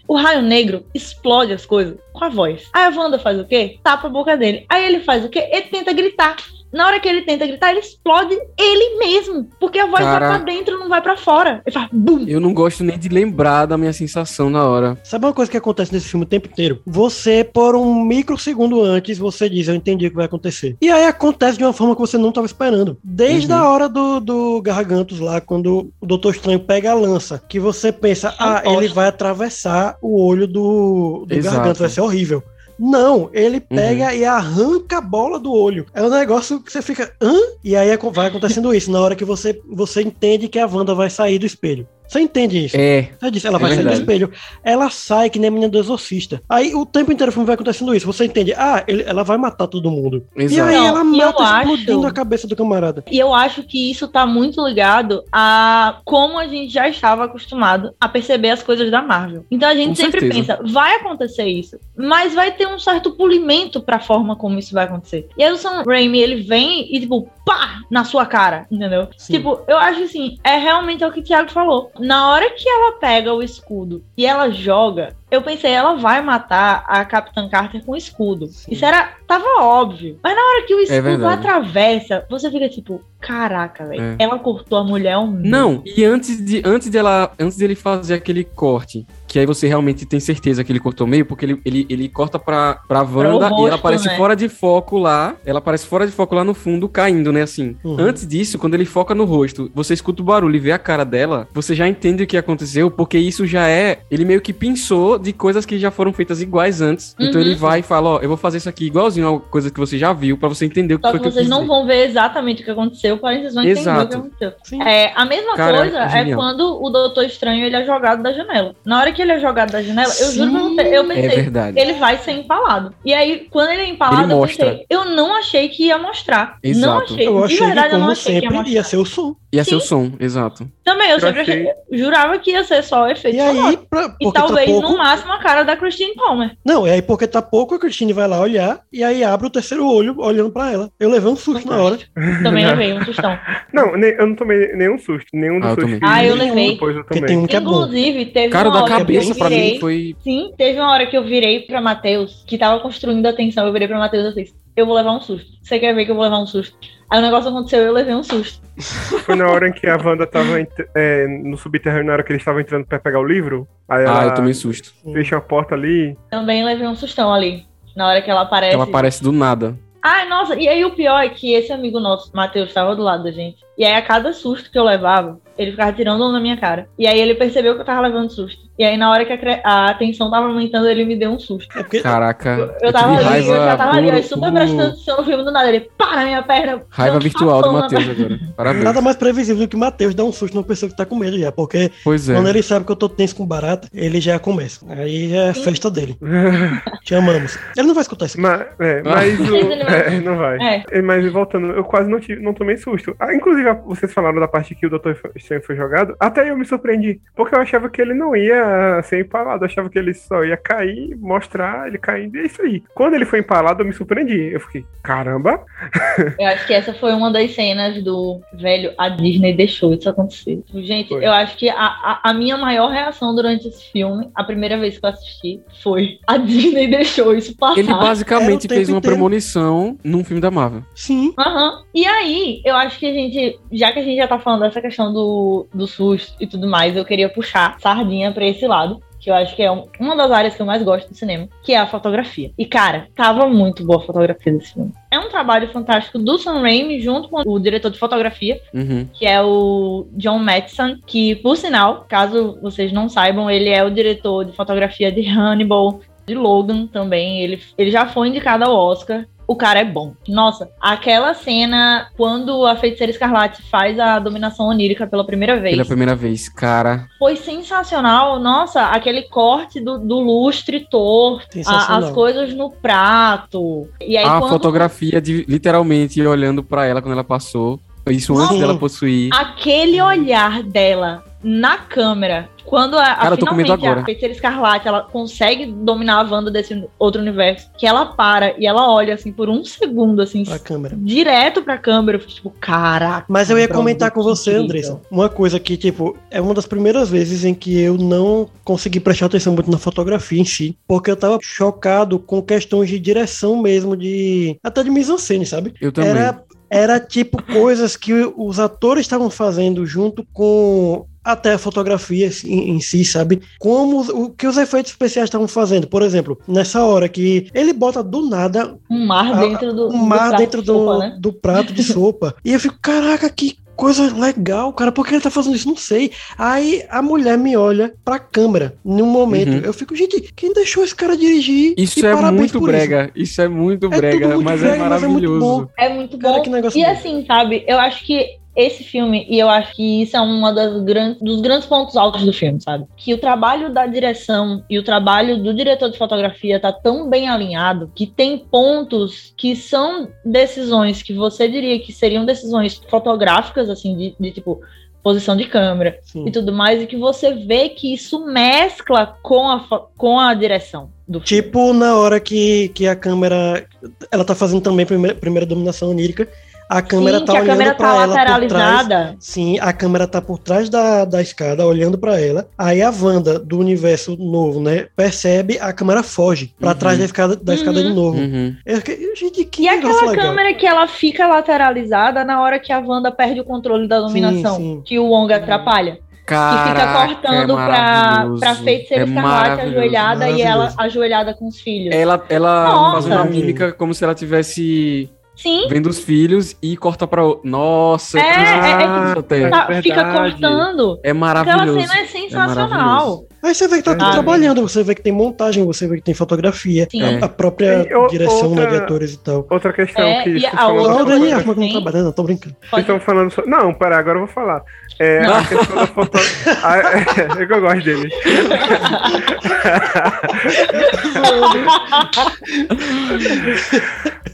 O Raio Negro explode as coisas com a voz. Aí a Wanda faz o quê? Tapa a boca dele. Aí ele faz o quê? Ele tenta gritar. Na hora que ele tenta gritar, ele explode ele mesmo. Porque a voz Cara- vai pra dentro, não vai pra fora. Ele faz bum. Eu não gosto nem de lembrar da minha sensação na hora. Sabe uma coisa que acontece nesse filme o tempo inteiro? Você, por um microsegundo antes, você diz, eu entendi o que vai acontecer. E aí acontece de uma forma que você não estava esperando. Desde Uhum. a hora do, do Gargantos lá, quando o Doutor Estranho pega a lança, que você pensa, ah, Fantástico. ele vai atravessar o olho do, do. Gargantos, vai ser horrível. Não, ele pega e arranca a bola do olho. É um negócio que você fica, hã? E aí vai acontecendo isso, na hora que você, você entende que a Wanda vai sair do espelho. Você entende isso? É. Você disse, ela É vai sair do espelho. Ela sai que nem a menina do exorcista. Aí o tempo inteiro o filme vai acontecendo isso. Você entende? Ah, ele- ela vai matar todo mundo. E Exato. aí Não, ela e mata explodindo acho- a cabeça do camarada. E eu acho que isso tá muito ligado a como a gente já estava acostumado a perceber as coisas da Marvel. Então a gente Com sempre certeza. pensa, vai acontecer isso, mas vai ter um certo polimento pra forma como isso vai acontecer. E aí o Sam Raimi, ele vem e tipo, pá, na sua cara, entendeu? Sim. Tipo, eu acho assim, é realmente o que o Thiago falou. Na hora que ela pega o escudo e ela joga, eu pensei, ela vai matar a Capitã Carter com o escudo. Isso era, tava óbvio. Mas na hora que o escudo É atravessa, você fica tipo, caraca, velho. É. Ela cortou a mulher meio. Não, e antes de antes dela, antes dele fazer aquele corte, que aí você realmente tem certeza que ele cortou meio, porque ele, ele, ele corta pra, pra Wanda e rosto, ela aparece né? fora de foco lá, ela aparece fora de foco lá no fundo, caindo, né, assim. Uhum. Antes disso, quando ele foca no rosto, você escuta o barulho e vê a cara dela, você já entende o que aconteceu, porque isso já é, ele meio que pensou de coisas que já foram feitas iguais antes. Então Uhum. ele vai e fala, ó, eu vou fazer isso aqui igualzinho a coisa que você já viu, pra você entender o que Só foi que que eu vocês quis não vão ver exatamente o que aconteceu, porém vocês vão entender Exato. o que aconteceu. Sim. É, a mesma Cara, coisa é genial. quando o Doutor Estranho ele é jogado da janela. Na hora que ele é jogado da janela, eu juro pra Sim. você, eu É pensei, verdade. ele vai ser empalado. E aí, quando ele é empalado, Ele eu mostra. pensei, eu não achei que ia mostrar. Não Exato. achei. Eu de achei verdade, que, eu não como achei que ia mostrar. ia ser o som. Ia ser o Sim. som, exato. Também, eu, Eu sempre achei- achei- jurava que ia ser só efeito E aí, pra, E porque talvez, tá pouco... no máximo, a cara da Christine Palmer. Não, e aí porque tá pouco, a Christine vai lá olhar e aí abre o terceiro olho olhando pra ela. Eu levei um susto na hora. Também levei um tostão. Não, nem- eu não tomei nenhum susto. Nenhum dos Ah, filhos. Ah, eu levei. Depois eu Porque tomei. tem um que é bom. Inclusive, teve Cara, uma da hora eu cabeça pra virei- mim foi. Sim, teve uma hora que eu virei pra Matheus, que tava construindo a tensão. Eu virei pra Matheus e disse: Eu vou levar um susto. Você quer ver que eu vou levar um susto? Aí o negócio aconteceu e eu levei um susto. Foi na hora em que a Wanda tava é, no subterrâneo, na hora que eles estavam entrando pra pegar o livro. Aí ela Ah, eu tomei susto. fecha a porta ali. Também levei um sustão ali. Na hora que ela aparece. Ela aparece do nada. Ai, nossa, e aí o pior é que esse amigo nosso, Matheus, estava do lado da gente. E aí a cada susto que eu levava, ele ficava tirando onda na minha cara. E aí ele percebeu que eu tava levando susto. E aí na hora que a, cre- a tensão tava aumentando, ele me deu um susto. É porque Caraca. Eu tava tive ali, eu já tava ali, puro- eu super puro- prestando atenção no filme do nada. Ele, pá, na minha perna. Raiva virtual do Matheus agora. Parabéns. nada mais previsível do que o Matheus dar um susto numa pessoa que tá com medo já. Porque Pois é. quando ele sabe que eu tô tenso com barata, ele já começa. Aí é festa dele. Te amamos. Ele não vai escutar isso. Mas, é, mas o- ele vai- é, não vai. É, Mas voltando, eu quase não, tive, não tomei susto. Ah, inclusive, vocês falaram da parte que o Doutor Estranho foi jogado. Até eu me surpreendi. Porque eu achava que ele não ia ser empalado. Eu achava que ele só ia cair, mostrar ele caindo. E é isso aí. Quando ele foi empalado, eu me surpreendi. Eu fiquei, caramba. Eu acho que essa foi uma das cenas do velho. A Disney deixou isso acontecer. Gente, Foi. eu acho que a, a, a minha maior reação durante esse filme, a primeira vez que eu assisti, foi a Disney deixou isso passar. Ele basicamente fez uma inteiro. premonição num filme da Marvel. Sim. Aham. E aí, eu acho que a gente, já que a gente já tá falando dessa questão do, do susto e tudo mais, eu queria puxar sardinha pra esse lado. Que eu acho que é um- uma das áreas que eu mais gosto do cinema, que é a fotografia. E, cara, tava muito boa a fotografia desse filme. É um trabalho fantástico do Sam Raimi, junto com o diretor de fotografia, Uhum. que é o John Mattson, que, por sinal, caso vocês não saibam, ele é o diretor de fotografia de Hannibal, de Logan também. Ele, ele já foi indicado ao Oscar. O cara é bom. Nossa, aquela cena quando a feiticeira escarlate faz a dominação onírica pela primeira vez Pela primeira vez, cara. foi sensacional. Nossa, aquele corte do, do lustre torto, a- as coisas no prato. E aí, a quando fotografia de literalmente olhando pra ela quando ela passou. Isso antes Sim. dela possuir. aquele olhar dela na câmera, quando a, a- Cara, medo finalmente a feiticeira escarlate ela consegue dominar a Wanda desse outro universo, que ela para e ela olha assim por um segundo, assim, A câmera. direto pra câmera, eu fico tipo, caraca. Mas eu ia comentar com você, incrível. Andressa, uma coisa que, tipo, é uma das primeiras vezes em que eu não consegui prestar atenção muito na fotografia em si, porque eu tava chocado com questões de direção mesmo, de. até de mise-en-scène, sabe? Eu também. Era, era tipo coisas que os atores estavam fazendo junto com até a fotografia em, em si, sabe? Como o que os efeitos especiais estavam fazendo. Por exemplo, nessa hora que ele bota do nada Um mar dentro do, um mar prato dentro de do, sopa, né? do prato de sopa. E eu fico, caraca, que coisa legal, cara. Por que ele tá fazendo isso? Não sei. Aí a mulher me olha pra câmera num momento. Uhum. Eu fico, gente, quem deixou esse cara dirigir? Isso E é muito por brega. Isso. é muito É brega, tudo muito mas brega, é mas é muito maravilhoso. bom. É muito Cara, bom. que negócio E bom. assim, sabe, eu acho que esse filme, e eu acho que isso é uma das grandes, dos grandes pontos altos do filme, sabe? Que o trabalho da direção e o trabalho do diretor de fotografia tá tão bem alinhado que tem pontos que são decisões que você diria que seriam decisões fotográficas, assim, de, de tipo posição de câmera Sim. e tudo mais, e que você vê que isso mescla com a, com a direção do filme. Tipo na hora que, que a câmera. Ela tá fazendo também primeira, primeira dominação onírica. A câmera Sim, tá que a olhando câmera pra tá ela por trás. lateralizada. Sim, a câmera tá por trás da, da escada, olhando pra ela. Aí a Wanda do universo novo, né, percebe, a câmera foge pra Uhum. trás da escada, da escada Uhum. de novo. Uhum. Fiquei, gente, que E aquela legal. câmera que ela fica lateralizada na hora que a Wanda perde o controle da dominação, sim. que o Wong atrapalha. Caraca, que fica cortando é pra, pra feiticeira É escarlate ajoelhada e ela ajoelhada com os filhos. Ela, ela Nossa. faz uma mímica como se ela tivesse Sim, vendo os filhos e corta pra. o- Nossa, É, é, é até. tá- é fica verdade. cortando. É Aquela maravilhoso. cena é sensacional. maravilhoso. Aí você vê que tá tudo trabalhando, você vê que tem montagem, você vê que tem fotografia, Sim. É. a própria E o- direção né, outra- de atores e tal. Outra questão É, que e a outra o sobre- Dani coisa Arma que não também- trabalha, não, tô brincando. Vocês Pode- estão falando sobre... Não, pera, agora eu vou falar. É, a questão da foto... Ah, é, é que eu gosto dele.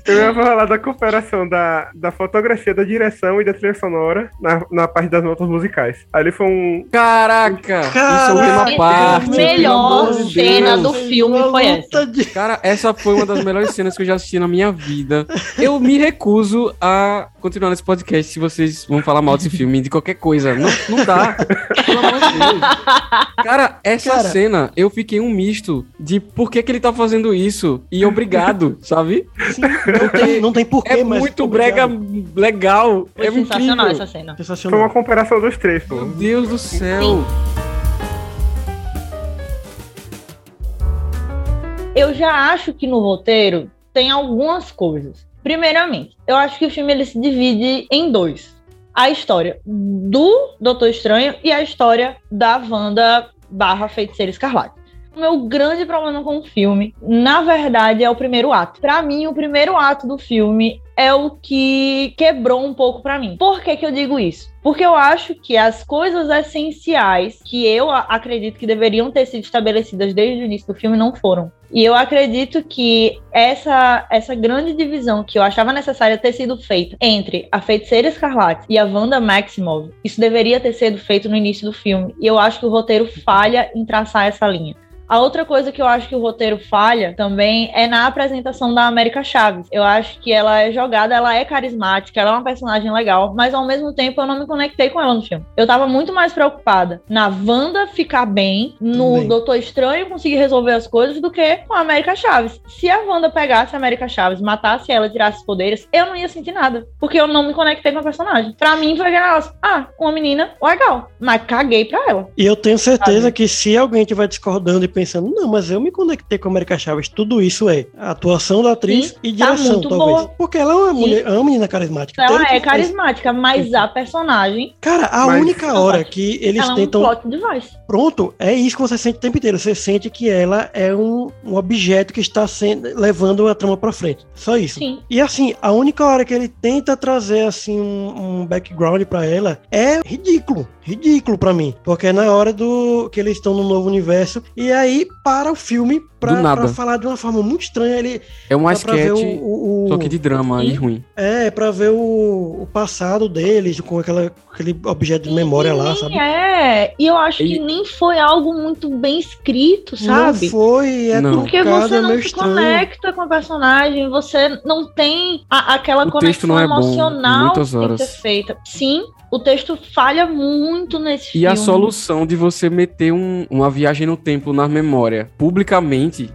Eu ia falar da cooperação da, da fotografia, da direção e da trilha sonora na, na parte das notas musicais. Ali foi um. Caraca, isso é Caraca, uma parte. a melhor cena Deus. do filme foi essa. de- Cara, essa foi uma das melhores cenas que eu já assisti na minha vida. Eu me recuso a continuar nesse podcast se vocês vão falar mal desse filme, de qualquer coisa. Não, não dá. Pelo amor de Deus. Cara, essa Cara. cena, eu fiquei um misto de por que, que ele tá fazendo isso e obrigado, sabe? Sim, não tem, não tem porquê, É mas. muito obrigado. brega legal. Foi é sensacional incrível. essa cena. Foi Sensacional. uma cooperação dos três, pô. Meu Deus do céu. Sim. Eu já acho que no roteiro tem algumas coisas. Primeiramente, eu acho que o filme ele se divide em dois. A história do Doutor Estranho e a história da Wanda barra Feiticeira Escarlate. O meu grande problema com o filme, na verdade, é o primeiro ato. Pra mim, o primeiro ato do filme é o que quebrou um pouco pra mim. Por que, que eu digo isso? Porque eu acho que as coisas essenciais que eu acredito que deveriam ter sido estabelecidas desde o início do filme não foram. E eu acredito que essa, essa grande divisão que eu achava necessária ter sido feita entre a Feiticeira Escarlate e a Wanda Maximoff, isso deveria ter sido feito no início do filme. E eu acho que o roteiro falha em traçar essa linha. A outra coisa que eu acho que o roteiro falha também é na apresentação da América Chaves. Eu acho que ela é jogada, ela é carismática, ela é uma personagem legal, mas ao mesmo tempo eu não me conectei com ela no filme. Eu tava muito mais preocupada na Wanda ficar bem, no Também. Doutor Estranho conseguir resolver as coisas do que com a América Chaves. Se a Wanda pegasse a América Chaves, matasse ela e tirasse os poderes, eu não ia sentir nada, porque eu não me conectei com a personagem. Pra mim foi negócio, ah, uma menina legal, mas caguei pra ela. E eu tenho certeza Sabe? que se alguém estiver discordando e pensando, não, mas eu me conectei com a América Chaves, tudo isso é a atuação da atriz Sim, e tá direção, muito talvez. boa. Porque ela é uma, mulher, é uma menina carismática. Ela é que faz- carismática, mas a personagem, Cara, a Mas- única hora que eles ela é um tentam. plot device. Pronto, é isso que você sente o tempo inteiro. Você sente que ela é um, um objeto que está sendo, levando a trama pra frente. Só isso. Sim. E assim, a única hora que ele tenta trazer assim um, um background pra ela é ridículo, ridículo pra mim, porque é na hora do que eles estão no novo universo e aí para o filme pra, pra falar de uma forma muito estranha, ele É um pra sketch, o, o, o- só que de drama e ruim. é para ver o, o passado deles com aquela, aquele objeto de memória E lá, nem sabe? É, e eu acho E- que nem foi algo muito bem escrito, sabe? Não foi, é Não. Porque você é não meio se estranho. conecta com a personagem, você não tem a- aquela O texto conexão não é bom, emocional muitas que tem que horas. ser feita. Sim, o texto falha muito nesse E filme. a solução de você meter um- uma viagem no tempo na memória publicamente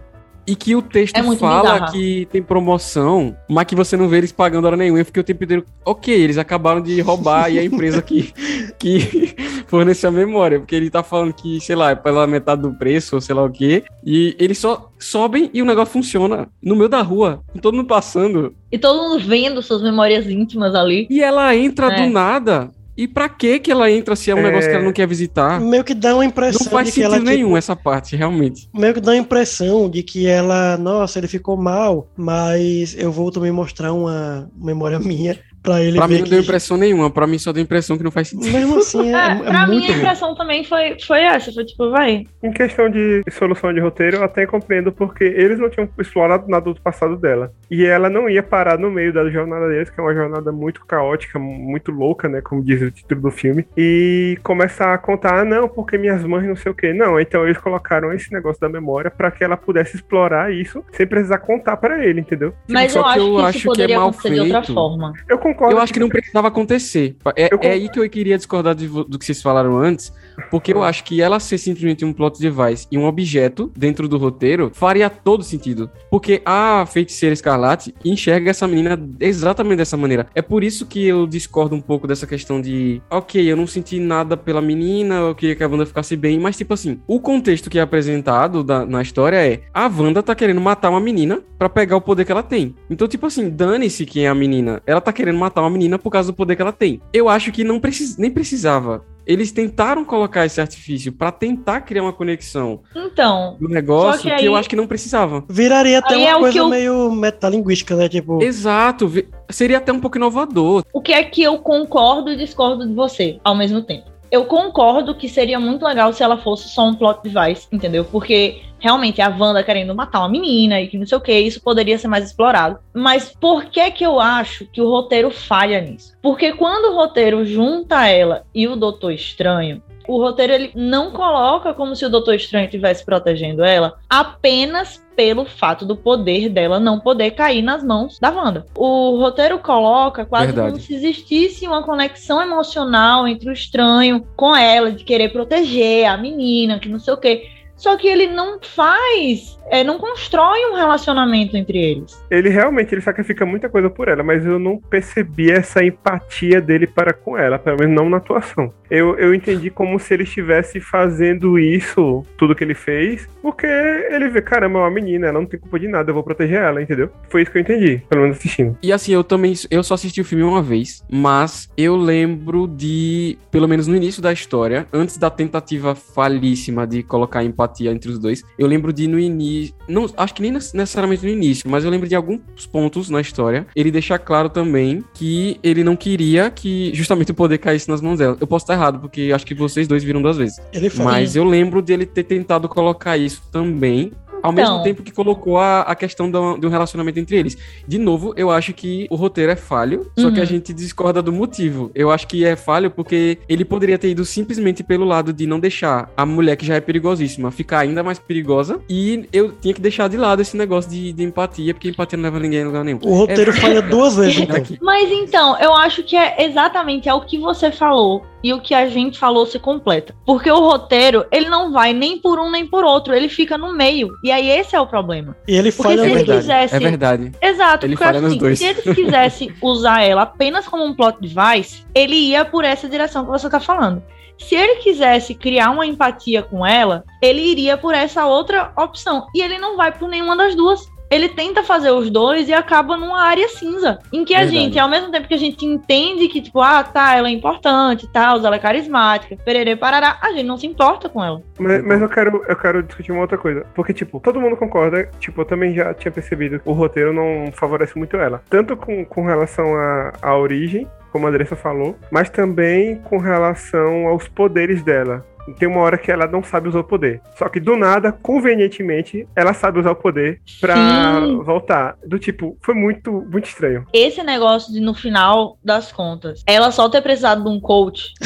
e que o texto É fala bizarra. que tem promoção, mas que você não vê eles pagando hora nenhuma. Fiquei o tempo inteiro, ok, eles acabaram de roubar e a empresa que, que fornece a memória, porque ele tá falando que, sei lá, é pela metade do preço ou sei lá o quê, e eles só sobem e o negócio funciona no meio da rua, com todo mundo passando. E todo mundo vendo suas memórias íntimas ali. E ela entra É. do nada E pra que que ela entra se é um É. negócio que ela não quer visitar? Meio que dá uma impressão Não faz de que ela sentido tipo, nenhum essa parte, realmente. meio que dá a impressão de que ela, nossa, ele ficou mal, mas eu vou também mostrar uma memória minha pra ele Pra mim não que deu impressão nenhuma, pra mim só deu impressão que não faz sentido. mesmo assim é, É, é pra mim a ruim. impressão também foi, foi essa. Foi tipo, vai. Em questão de solução de roteiro, eu até compreendo porque eles não tinham explorado nada do passado dela. E ela não ia parar no meio da jornada deles, que é uma jornada muito caótica, muito louca, né? Como diz o título do filme. E começar a contar, ah, não, porque minhas mães não sei o quê. Não, então eles colocaram esse negócio da memória pra que ela pudesse explorar isso sem precisar contar pra ele, entendeu? Mas só eu que acho eu que acho isso que é poderia mal acontecer de outra feito. forma. Eu concordo. Eu acho que não precisava acontecer. É, é aí que eu queria discordar de do que vocês falaram antes, porque eu acho que ela ser simplesmente um plot device e um objeto dentro do roteiro faria todo sentido. Porque a feiticeira escarlate enxerga essa menina exatamente dessa maneira. É por isso que eu discordo um pouco dessa questão de, ok, eu não senti nada pela menina, eu queria que a Wanda ficasse bem, mas tipo assim, o contexto que é apresentado da- na história é a Wanda tá querendo matar uma menina pra pegar o poder que ela tem. Então, tipo assim, dane-se quem é a menina. Ela tá querendo matar uma menina por causa do poder que ela tem. Eu acho que não precis... nem precisava. Eles tentaram colocar esse artifício pra tentar criar uma conexão Então, no negócio que, que eu aí- acho que não precisava. Viraria até Aí uma é o coisa que eu- meio metalinguística, né? Tipo, Exato. Seria até um pouco inovador. o que é que eu concordo e discordo de você ao mesmo tempo? Eu concordo que seria muito legal se ela fosse só um plot device, entendeu? Porque realmente a Wanda querendo matar uma menina e que não sei o que, isso poderia ser mais explorado. Mas por que que eu acho que o roteiro falha nisso? Porque quando o roteiro junta ela e o Doutor Estranho, o roteiro ele não coloca como se o Doutor Estranho estivesse protegendo ela apenas pelo fato do poder dela não poder cair nas mãos da Wanda. O roteiro coloca quase Verdade. como se existisse uma conexão emocional entre o estranho com ela, de querer proteger a menina, que não sei o quê. Só que ele não faz, é, não constrói um relacionamento entre eles. Ele realmente ele sacrifica muita coisa por ela, mas eu não percebi essa empatia dele para com ela, pelo menos não na atuação. Eu, eu entendi como se ele estivesse fazendo isso, tudo que ele fez, porque ele vê, caramba, é uma menina, ela não tem culpa de nada, eu vou proteger ela, entendeu? Foi isso que eu entendi, pelo menos assistindo. E assim, eu também. Eu só assisti o filme uma vez, mas eu lembro de. Pelo menos no início da história, antes da tentativa falíssima de colocar empatia entre os dois, eu lembro de no início. Não, acho que nem necessariamente no início, mas eu lembro de alguns pontos na história. Ele deixa claro também que ele não queria que justamente o poder caísse nas mãos dela. Eu posso estar errado, porque acho que vocês dois viram duas vezes. ele fala. Mas eu lembro dele ter tentado colocar isso também. Ao Então. mesmo tempo que colocou a, a questão do, do relacionamento entre eles. De novo, eu acho que o roteiro é falho, só que a Uhum. gente discorda do motivo. Eu acho que é falho porque ele poderia ter ido simplesmente pelo lado de não deixar a mulher que já é perigosíssima ficar ainda mais perigosa. E eu tinha que deixar de lado esse negócio de, de empatia, porque empatia não leva ninguém a lugar nenhum. O roteiro falha duas vezes, então. Aqui. Mas então, eu acho que é exatamente é o que você falou e o que a gente falou se completa. Porque o roteiro, ele não vai nem por um nem por outro, ele fica no meio. E aí esse é o problema. E ele Porque falha se É ele verdade. quisesse- É verdade. Exato, Ele porque falha nos assim, dois. se eles quisessem usar ela apenas como um plot device, ele ia por essa direção que você tá falando. Se ele quisesse criar uma empatia com ela, ele iria por essa outra opção. E ele não vai por nenhuma das duas. Ele tenta fazer os dois e acaba numa área cinza. Em que a Verdade. gente, ao mesmo tempo que a gente entende que, tipo, ah, tá, ela é importante, tal, ela é carismática, pererê, parará, a gente não se importa com ela. Mas, mas eu quero eu quero discutir uma outra coisa. Porque, tipo, todo mundo concorda, tipo, eu também já tinha percebido que o roteiro não favorece muito ela. Tanto com, com relação à, à origem, como a Andressa falou, mas também com relação aos poderes dela. Tem uma hora que ela não sabe usar o poder. Só que do nada, convenientemente, ela sabe usar o poder pra Sim. voltar. Do tipo, foi muito, muito estranho. Esse negócio de, no final das contas, ela só ter precisado de um coach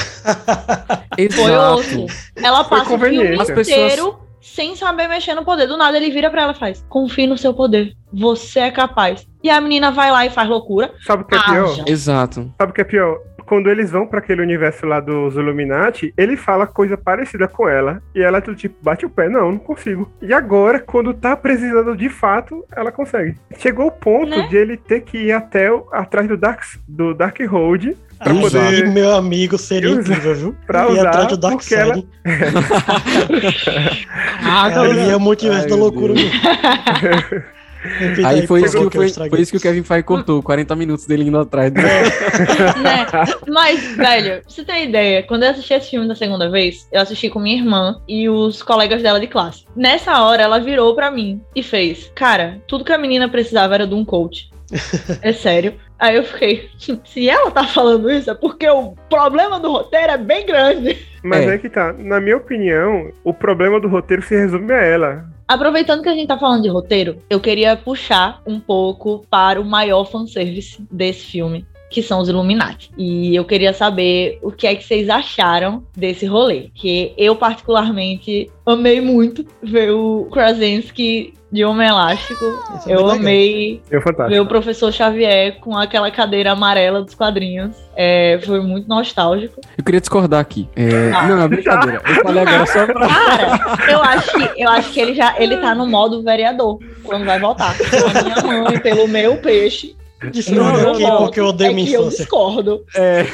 Foi outro. Ela Foi passa o filme. As pessoas- inteiro sem saber mexer no poder. Do nada ele vira pra ela e faz: Confie no seu poder. Você é capaz. E a menina vai lá e faz loucura. Sabe o que é Ah, pior? Exato. Sabe o que é pior? Quando eles vão pra aquele universo lá dos Illuminati, ele fala coisa parecida com ela. E ela, tipo, bate o pé. Não, não consigo. E agora, quando tá precisando de fato, ela consegue. Chegou o ponto Né? de ele ter que ir até o, atrás do Dark, do Dark Road Pra Aí, poder- meu amigo, seria Usar- incrível, viu? pra ia usar, atrás do Dark porque ela- Side. Ah, Cara, ele ia multiverso Ai, da meu loucura. Aí foi isso, que, foi, foi isso que o Kevin Feige cortou, 40 minutos dele indo atrás. Do... né? Mas, velho, pra você ter ideia, quando eu assisti esse filme da segunda vez, eu assisti com minha irmã e os colegas dela de classe. Nessa hora, ela virou pra mim e fez: Cara, tudo que a menina precisava era de um coach. É sério. Aí eu fiquei, se ela tá falando isso, é porque o problema do roteiro é bem grande. Mas É. é. que tá. Na minha opinião, o problema do roteiro se resume a ela. Aproveitando que a gente tá falando de roteiro, eu queria puxar um pouco para o maior fanservice desse filme, que são os Illuminati. E eu queria saber o que é que vocês acharam desse rolê. Que eu, particularmente, amei muito ver o Krasinski de Homem Elástico. É Eu legal. amei Eu ver o professor Xavier com aquela cadeira amarela dos quadrinhos. É, foi muito nostálgico. Eu queria discordar aqui. É, Ah. não, é brincadeira. Eu falei agora só pra. Cara, eu acho que, eu acho que ele já ele tá no modo vereador quando vai votar. Pela minha mãe, pelo meu peixe. Discordo Não, aqui porque eu odeio é minha que eu infância. discordo. É.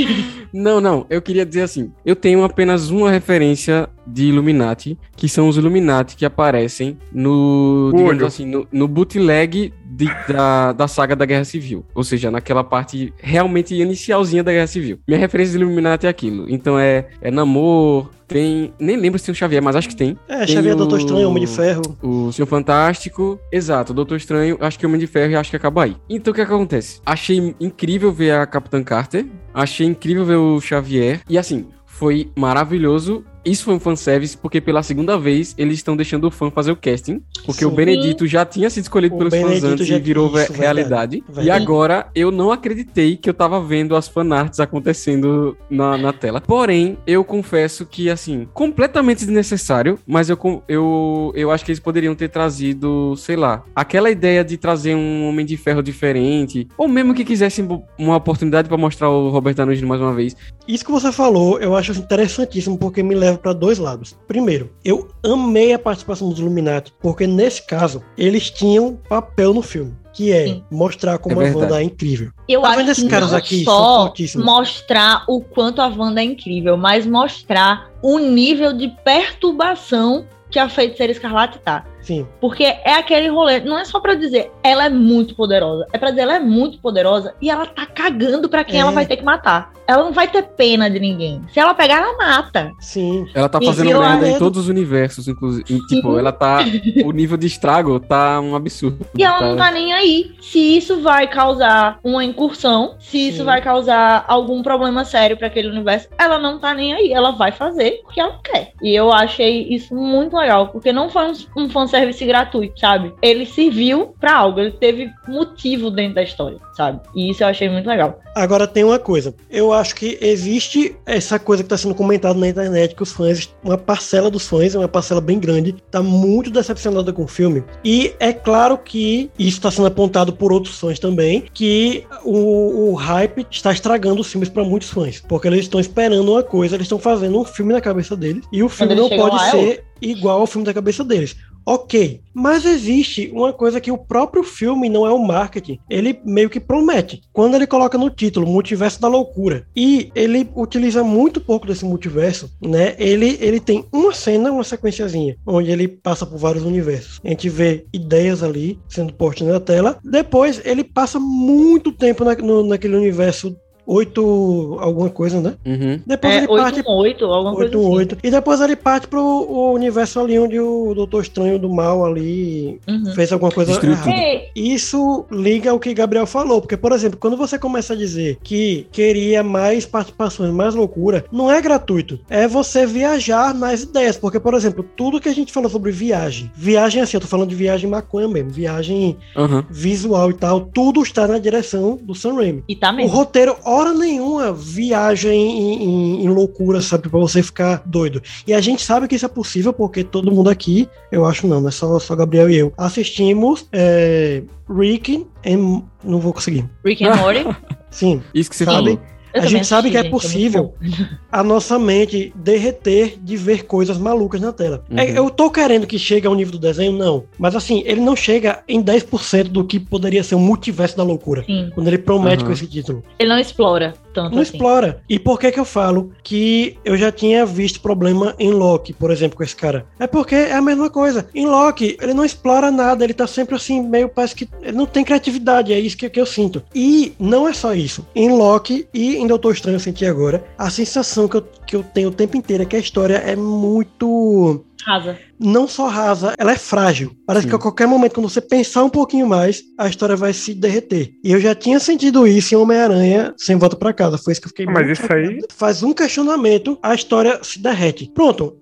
Não, não. Eu queria dizer assim: eu tenho apenas uma referência de Illuminati, que são os Illuminati que aparecem no, digamos assim, no, no bootleg de- da, da saga da Guerra Civil. Ou seja, naquela parte realmente inicialzinha da Guerra Civil. Minha referência de Illuminati é aquilo. Então é, é Namor, tem. Nem lembro se tem o Xavier, mas acho que tem. É, Tem Xavier Doutor o- Estranho, Homem de Ferro. O Senhor Fantástico, exato, o Doutor Estranho, acho que o Homem de Ferro e acho que acaba aí. Então o que, que acontece? Achei incrível ver a Capitã Carter, achei incrível ver o Xavier, e assim, foi maravilhoso. Isso foi um fanservice, porque pela segunda vez eles estão deixando o fã fazer o casting. Porque o Sim. Benedito já tinha sido escolhido O pelos fãs Benedito antes já- e virou isso, ve- verdade, realidade. E agora eu não acreditei que eu tava vendo as fanarts acontecendo na, na tela. Porém, eu confesso que, assim, completamente desnecessário, mas eu, eu, eu acho que eles poderiam ter trazido, sei lá, aquela ideia de trazer um Homem de Ferro diferente, ou mesmo que quisessem uma oportunidade pra mostrar o Robert Downey mais uma vez. Isso que você falou, eu acho interessantíssimo porque me leva para dois lados. Primeiro, eu amei a participação dos Illuminati, porque nesse caso eles tinham papel no filme, que é Sim. mostrar como É a. Wanda é incrível. Eu Tá acho que caras não aqui? São só mostrar o quanto a Wanda é incrível, mas mostrar o nível de perturbação que a Feiticeira Escarlate tá. Sim. Porque é aquele rolê, não é só pra dizer ela é muito poderosa, é pra dizer ela é muito poderosa e ela tá cagando pra quem É. ela vai ter que matar. Ela não vai ter pena de ninguém. Se ela pegar, ela mata. Sim. Ela tá fazendo merda em todos os universos, inclusive. E, Tipo, Sim. ela tá. O nível de estrago tá um absurdo. E ela não tá nem aí. Se isso vai causar uma incursão, se isso Sim. vai causar algum problema sério pra aquele universo, ela não tá nem aí. Ela vai fazer porque ela quer. E eu achei isso muito legal, porque não foi um, um fanservice gratuito, sabe? Ele serviu pra algo, ele teve motivo dentro da história, sabe? E isso eu achei muito legal. Agora tem uma coisa. Eu acho que existe essa coisa que está sendo comentada na internet que os fãs, uma parcela dos fãs, uma parcela bem grande, tá muito decepcionada com o filme. E é claro que isso está sendo apontado por outros fãs também, que o, o hype está estragando os filmes para muitos fãs, porque eles estão esperando uma coisa, eles estão fazendo um filme na cabeça deles e o filme não pode é ser igual ao filme da cabeça deles. Ok, mas existe uma coisa que o próprio filme não é o marketing. Ele meio que promete. Quando ele coloca no título Multiverso da Loucura e ele utiliza muito pouco desse multiverso, né? Ele, ele tem uma cena, uma sequenciazinha, onde ele passa por vários universos. A gente vê ideias ali sendo postas na tela. Depois ele passa muito tempo na, no- naquele universo 8 alguma coisa, né? Uhum. Depois É, ele parte 818, alguma coisa assim. 8, E depois ele parte pro o universo ali onde o Doutor Estranho do Mal ali Uhum. fez alguma coisa errada. Isso liga ao que Gabriel falou, porque, por exemplo, quando você começa a dizer que queria mais participações, mais loucura, não é gratuito. É você viajar nas ideias. Porque, por exemplo, tudo que a gente falou sobre viagem, viagem assim, eu tô falando de viagem maconha mesmo, viagem Aham. visual e tal, tudo está na direção do Sam Raimi. e tá O mesmo. roteiro, hora nenhuma, viaja em, em- em loucura, sabe? Pra você ficar doido. E a gente sabe que isso é possível, porque todo mundo aqui, eu acho não, não é só, só Gabriel e eu, assistimos é, Rick and... Não vou conseguir. Rick and Morty. Sim, Isso que você Sabe? falou. Eu A gente sabe que é gente, possível. a nossa mente derreter de ver coisas malucas na tela. Uhum. É, eu tô querendo que chegue ao nível do desenho? Não. Mas assim, ele não chega em 10% do que poderia ser o multiverso da loucura. Sim. Quando ele promete Uhum. com esse título. Ele não explora. Tanto Não assim. explora. E por que que eu falo que eu já tinha visto problema em Loki, por exemplo, com esse cara? É porque é a mesma coisa. Em Loki, ele não explora nada, ele tá sempre assim, meio parece que ele não tem criatividade, é isso que, que eu sinto. E não é só isso. Em Loki e em Doutor Estranho eu senti agora, a sensação que eu, que eu tenho o tempo inteiro é que a história é muito Rasa. não só rasa, ela é frágil. Parece Sim. que a qualquer momento, quando você pensar um pouquinho mais, a história vai se derreter. E eu já tinha sentido isso em Homem-Aranha sem volta pra casa. Foi isso que eu fiquei Mas isso aí-. Faz um questionamento, a história se derrete. Pronto.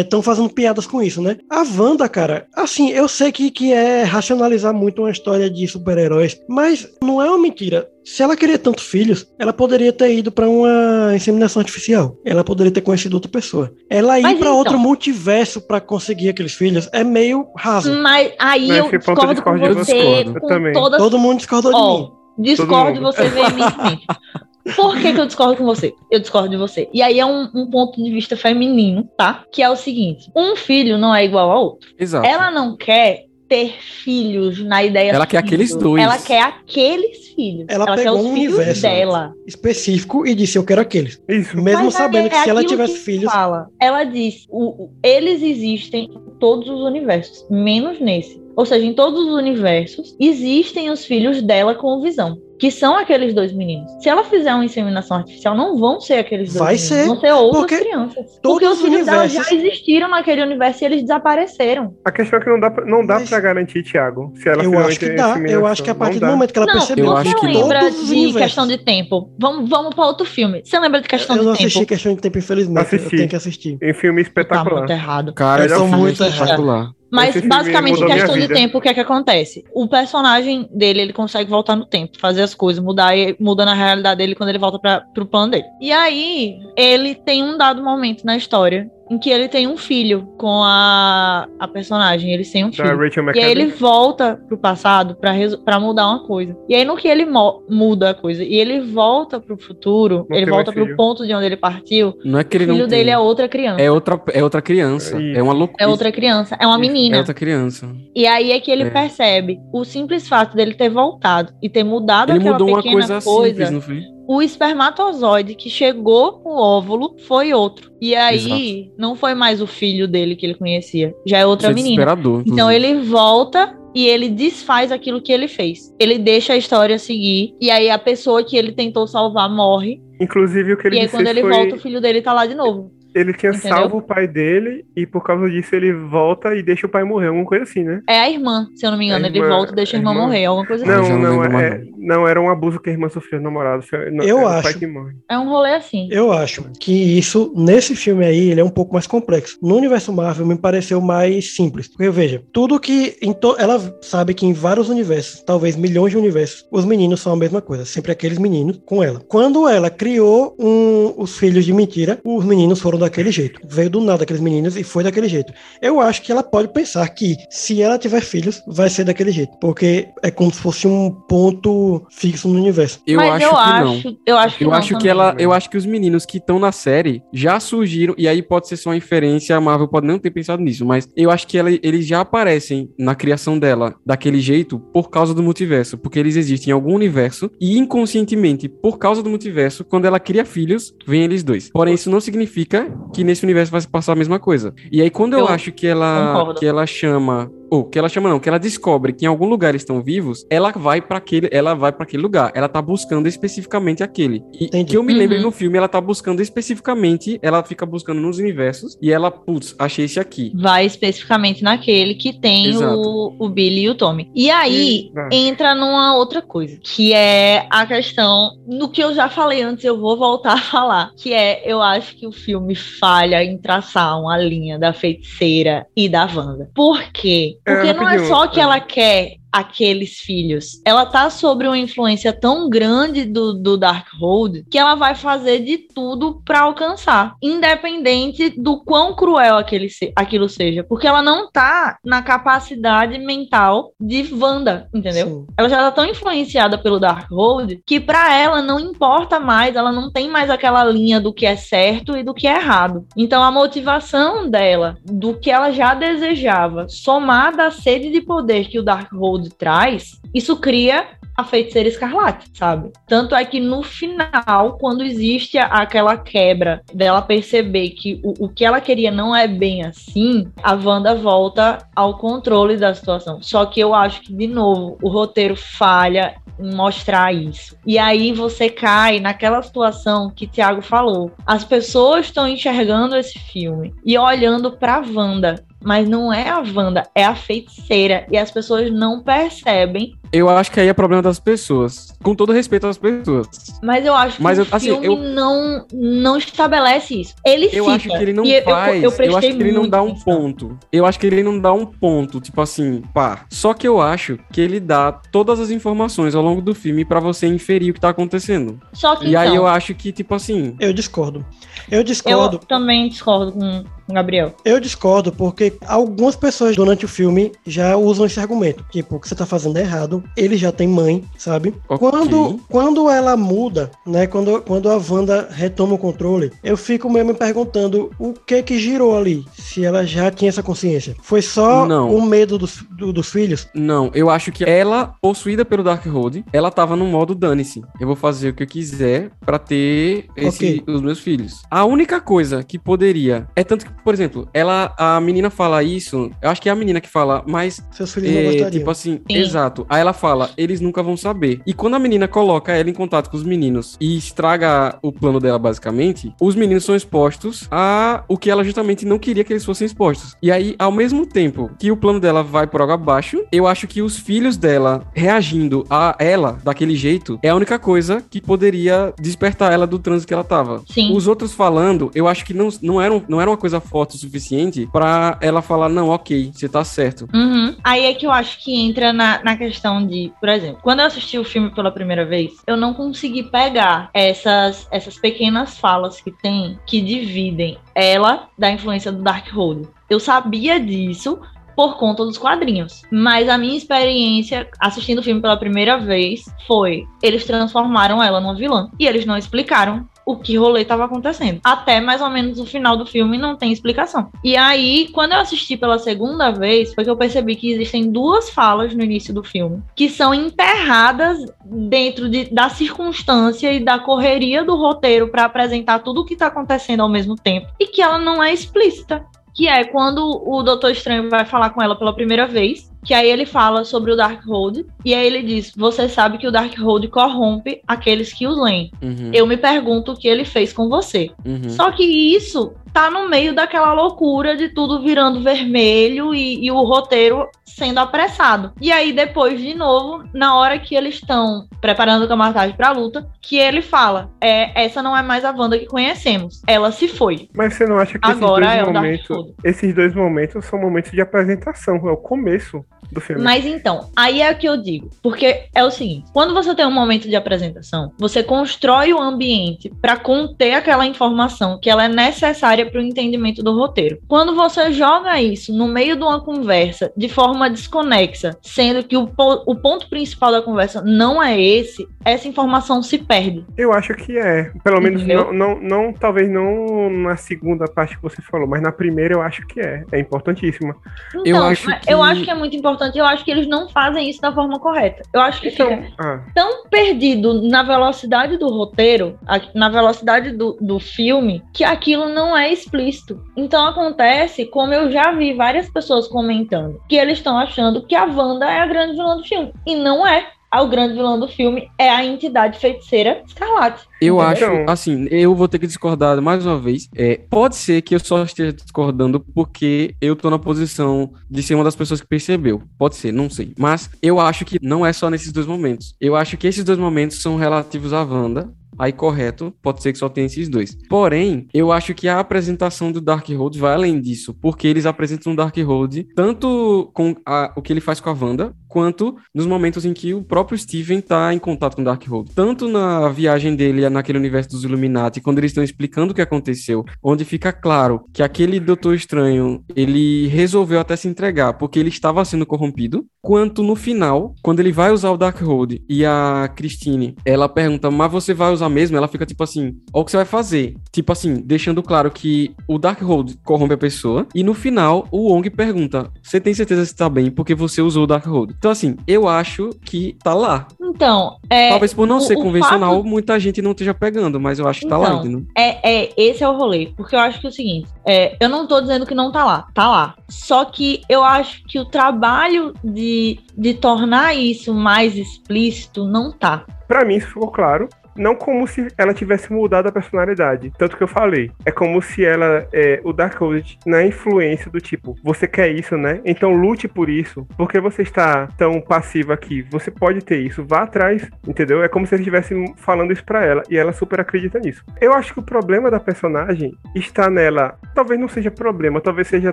Estão fazendo piadas com isso, né? A Wanda, cara, assim, eu sei que, que é racionalizar muito uma história de super-heróis, mas não é uma mentira. Se ela queria tantos filhos, ela poderia ter ido pra uma inseminação artificial. Ela poderia ter conhecido outra pessoa. Ela ir Mas pra então- outro multiverso pra conseguir aqueles filhos é meio raso. Mas aí Nesse eu eu discordo com discordo de você. Eu com também. toda Todo mundo discordou de Ó, mim. Discordo de você veementemente. Por que, que eu discordo com você? Eu discordo de você. E aí é um, um ponto de vista feminino, tá? Que é o seguinte: um filho não é igual ao outro. Exato. Ela não quer ter filhos na ideia. Ela quer filho. aqueles dois. Ela quer aqueles filhos. Ela quer pegou os um filhos universo. dela. Específico e disse: Eu quero aqueles. Isso. Mesmo Mas sabendo é que se ela tivesse que filhos. Fala. Ela diz: o, o- eles existem em todos os universos, menos nesse. Ou seja, em todos os universos existem os filhos dela com visão. Que são aqueles dois meninos. Se ela fizer uma inseminação artificial, não vão ser aqueles dois Vai meninos. ser, Vão ser outras porque crianças. Porque os os filhos dela já existiram naquele universo e eles desapareceram. A questão é que não dá pra, não dá Mas- pra garantir, Thiago. Se ela Eu acho que dá. Eu acho que a partir Não do momento que ela não, percebeu Eu acho que não. lembra de questão de tempo. Vamos, vamos para outro filme. Você lembra de questão Eu não de assisti tempo? questão de tempo, infelizmente. Assisti. Eu tenho que assistir. Em filme Tá espetacular. muito errado. Cara, Eu eu sou muito muito espetacular. Mas basicamente, em questão de tempo, o que é que acontece? O personagem dele, ele consegue voltar no tempo, fazer as coisas, mudar e muda na realidade dele quando ele volta para pro plano dele. E aí, ele tem um dado momento na história em que ele tem um filho com a, a personagem. Eles têm um Da filho. Rachel E aí ele volta pro passado pra, pra mudar uma coisa. E aí no que ele muda a coisa e ele volta pro futuro, Não ele tem volta pro filho. ponto de onde ele partiu, Não é que o ele não filho tem. dele é outra criança. É outra, é outra criança. Isso. É uma loucura. É outra criança, é uma menina. É outra criança. E aí é que ele É. percebe o simples fato dele ter voltado e ter mudado Ele aquela mudou uma pequena coisa, coisa. simples, não foi? O espermatozoide que chegou com o óvulo foi outro. E aí não foi mais o filho dele que ele conhecia, já é outra Isso é menina. desesperador. Então ele volta e ele desfaz aquilo que ele fez. Ele deixa a história seguir e aí a pessoa que ele tentou salvar morre. Inclusive, o que ele e aí quando ele foi... volta, o filho dele tá lá de novo. Ele tinha Entendeu? salvo o pai dele e por causa disso ele volta e deixa o pai morrer, alguma coisa assim, né? É a irmã, se eu não me engano. A ele irmã- volta e deixa a a irmã, irmã- morrer, alguma coisa assim. Não, já não não, é, não, era um abuso que a irmã sofreu no namorado. Não, Eu pai acho. que morre. É um rolê assim. Eu acho que isso, nesse filme aí, ele é um pouco mais complexo. No universo Marvel, me pareceu mais simples. Porque, veja, tudo que. em to- Ela sabe que em vários universos, talvez milhões de universos, os meninos são a mesma coisa. Sempre aqueles meninos com ela. Quando ela criou um- os filhos de mentira, os meninos foram daquele jeito. Veio do nada aqueles meninos e foi daquele jeito. Eu acho que ela pode pensar que, se ela tiver filhos, vai ser daquele jeito. Porque é como se fosse um ponto fixo no universo. Eu Mas acho eu que acho, não. eu acho que Eu não acho que ela, eu acho que os meninos que estão na série já surgiram e aí pode ser só uma inferência, a Marvel pode não ter pensado nisso, mas eu acho que ela- eles já aparecem na criação dela daquele jeito por causa do multiverso, porque eles existem em algum universo e inconscientemente, por causa do multiverso, quando ela cria filhos, vem eles dois. Porém, isso não significa que nesse universo vai se passar a mesma coisa. E aí quando eu, Eu acho que ela concordo. que ela chama ou que ela chama não, que ela descobre que em algum lugar eles estão vivos, ela vai para aquele, ela vai para aquele lugar. Ela tá buscando especificamente aquele. E Entendi. que eu me lembro Uhum. no filme, ela tá buscando especificamente, ela fica buscando nos universos e ela, putz, achei esse aqui. Vai especificamente naquele que tem Exato. o, o Billy e o Tommy. E aí Exato. entra numa outra coisa, que é a questão no que eu já falei antes, eu vou voltar a falar, que é eu acho que o filme falha em traçar uma linha da feiticeira e da Wanda. Por quê? É, Porque não é só que é. ela quer aqueles filhos. Ela tá sob uma influência tão grande do, do Darkhold que ela vai fazer de tudo pra alcançar, independente do quão cruel aquele se- aquilo seja, porque ela não tá na capacidade mental de Wanda, entendeu? Sim. Ela já tá tão influenciada pelo Darkhold que pra ela não importa mais, ela não tem mais aquela linha do que é certo e do que é errado. Então a motivação dela, do que ela já desejava, somada à sede de poder que o Darkhold traz, isso cria a feiticeira escarlate, sabe? Tanto é que no final, quando existe aquela quebra dela perceber que o, o que ela queria não é bem assim, a Wanda volta ao controle da situação. Só que eu acho que, de novo, o roteiro falha em mostrar isso. E aí você cai naquela situação que Thiago falou. As pessoas estão enxergando esse filme e olhando para Wanda mas não é a Wanda, é a feiticeira. E as pessoas não percebem. Eu acho que aí é problema das pessoas. Com todo respeito às pessoas. Mas eu acho que Mas o eu- assim, filme eu- não, não estabelece isso. Ele Eu cita, acho que ele não e eu- faz. Eu, Eu, prestei acho que ele não dá um ponto. Eu acho que ele não dá um ponto, tipo assim, pá. Só que eu acho que ele dá todas as informações ao longo do filme pra você inferir o que tá acontecendo. Só que E aí então, eu acho que, tipo assim. Eu discordo. Eu eu discordo. também discordo com o Gabriel. Eu discordo porque algumas pessoas durante o filme já usam esse argumento. Tipo, o que você tá fazendo é errado. Ele já tem mãe, sabe? Ok. Quando, quando ela muda, né? Quando, quando a Wanda retoma o controle, eu fico mesmo me perguntando o que que girou ali. Se ela já tinha essa consciência. Foi só Não. o medo dos, do- dos filhos? Não, eu acho que ela, possuída pelo Darkhold, ela tava no modo dane-se. Eu vou fazer o que eu quiser pra ter esse, Ok. os meus filhos. A única coisa que poderia. É tanto que, por exemplo, ela. A menina fala isso. Eu acho que é a menina que fala, mas Seus filhos não É, gostariam. tipo assim, Sim. exato. Aí ela fala, eles nunca vão saber. E quando a menina coloca ela em contato com os meninos e estraga o plano dela, basicamente, os meninos são expostos a o que ela justamente não queria que eles fossem expostos. E aí, ao mesmo tempo que o plano dela vai por água abaixo, eu acho que os filhos dela reagindo a ela daquele jeito é a única coisa que poderia despertar ela do transe que ela tava. Sim. Os outros falando, eu acho que não, não, era, um- não era uma coisa forte o suficiente pra ela falar, não, ok, você tá certo. Uhum. Aí é que eu acho que entra na, na questão de, por exemplo, quando eu assisti o filme pela primeira vez, eu não consegui pegar essas, essas pequenas falas que tem que dividem ela da influência do Darkhold. Eu sabia disso por conta dos quadrinhos. Mas a minha experiência assistindo o filme pela primeira vez foi: eles transformaram ela numa vilã. E eles não explicaram o que rolê estava acontecendo. Até mais ou menos o final do filme não tem explicação. E aí, quando eu assisti pela segunda vez, foi que eu percebi que existem duas falas no início do filme que são enterradas dentro de- da circunstância e da correria do roteiro para apresentar tudo o que tá acontecendo ao mesmo tempo e que ela não é explícita. Que é quando o Doutor Estranho vai falar com ela pela primeira vez, que aí ele fala sobre o Darkhold, e aí ele diz: Você sabe que o Darkhold corrompe aqueles que os leem. Uhum, Eu me pergunto o que ele fez com você. uhum. Só que isso tá no meio daquela loucura de tudo virando vermelho e, e o roteiro sendo apressado. E aí, depois, de novo, na hora que eles estão preparando o Camartage pra luta, que ele fala: é, essa não é mais a Wanda que conhecemos. Ela se foi. Mas você não acha que Agora esses é dois o momentos, esses dois momentos são momentos de apresentação, é o começo do filme. Mas então, aí é o que eu digo. Porque é o seguinte: quando você tem um momento de apresentação, você constrói o ambiente para conter aquela informação que ela é necessária para o entendimento do roteiro. Quando você joga isso no meio de uma conversa de forma desconexa, sendo que o, po- o ponto principal da conversa não é esse, essa informação se perde. Eu acho que é. Pelo menos não, não, não, talvez não na segunda parte que você falou, mas na primeira eu acho que é. É importantíssima. Então, Eu acho que- eu acho que é muito importante. Eu acho que eles não fazem isso da forma correta. Eu acho que Então, fica ah, tão perdido na velocidade do roteiro, na velocidade do, do filme, que aquilo não é explícito. Então acontece, como eu já vi várias pessoas comentando, que eles estão achando que a Wanda é a grande vilã do filme. E não é. O grande vilão do filme é a entidade feiticeira Escarlate. Eu Entendeu? acho, Então- assim, eu vou ter que discordar mais uma vez. É, pode ser que eu só esteja discordando porque eu tô na posição de ser uma das pessoas que percebeu. Pode ser, não sei. Mas eu acho que não é só nesses dois momentos. Eu acho que esses dois momentos são relativos à Wanda. Aí, correto, pode ser que só tenha esses dois. Porém, eu acho que a apresentação do Darkhold vai além disso, porque eles apresentam o Darkhold tanto com a- o que ele faz com a Wanda, quanto nos momentos em que o próprio Steven tá em contato com o Darkhold. Tanto na viagem dele naquele universo dos Illuminati, quando eles estão explicando o que aconteceu, onde fica claro que aquele Doutor Estranho, ele resolveu até se entregar porque ele estava sendo corrompido, quanto no final, quando ele vai usar o Darkhold e a Christine, ela pergunta, mas você vai usar mesmo? Ela fica tipo assim, o que você vai fazer? Tipo assim, deixando claro que o Darkhold corrompe a pessoa, e no final, o Wong pergunta, você tem certeza que está bem porque você usou o Darkhold? Então, assim, eu acho que tá lá. Então, é, Talvez por não o- ser o convencional, fato- muita gente não esteja pegando, mas eu acho que tá lá, Então, entendeu? É, é, esse é o rolê. Porque eu acho que é o seguinte: é, eu não tô dizendo que não tá lá, tá lá. Só que eu acho que o trabalho de, de tornar isso mais explícito não tá. Pra mim, isso ficou claro. Não como se ela tivesse mudado a personalidade. Tanto que eu falei. É como se ela. É, o Darkhold, na influência do tipo, você quer isso, né? Então lute por isso. Porque você está tão passiva aqui. Você pode ter isso. Vá atrás. Entendeu? É como se ele estivesse falando isso pra ela. E ela super acredita nisso. Eu acho que o problema da personagem está nela. Talvez não seja problema. Talvez seja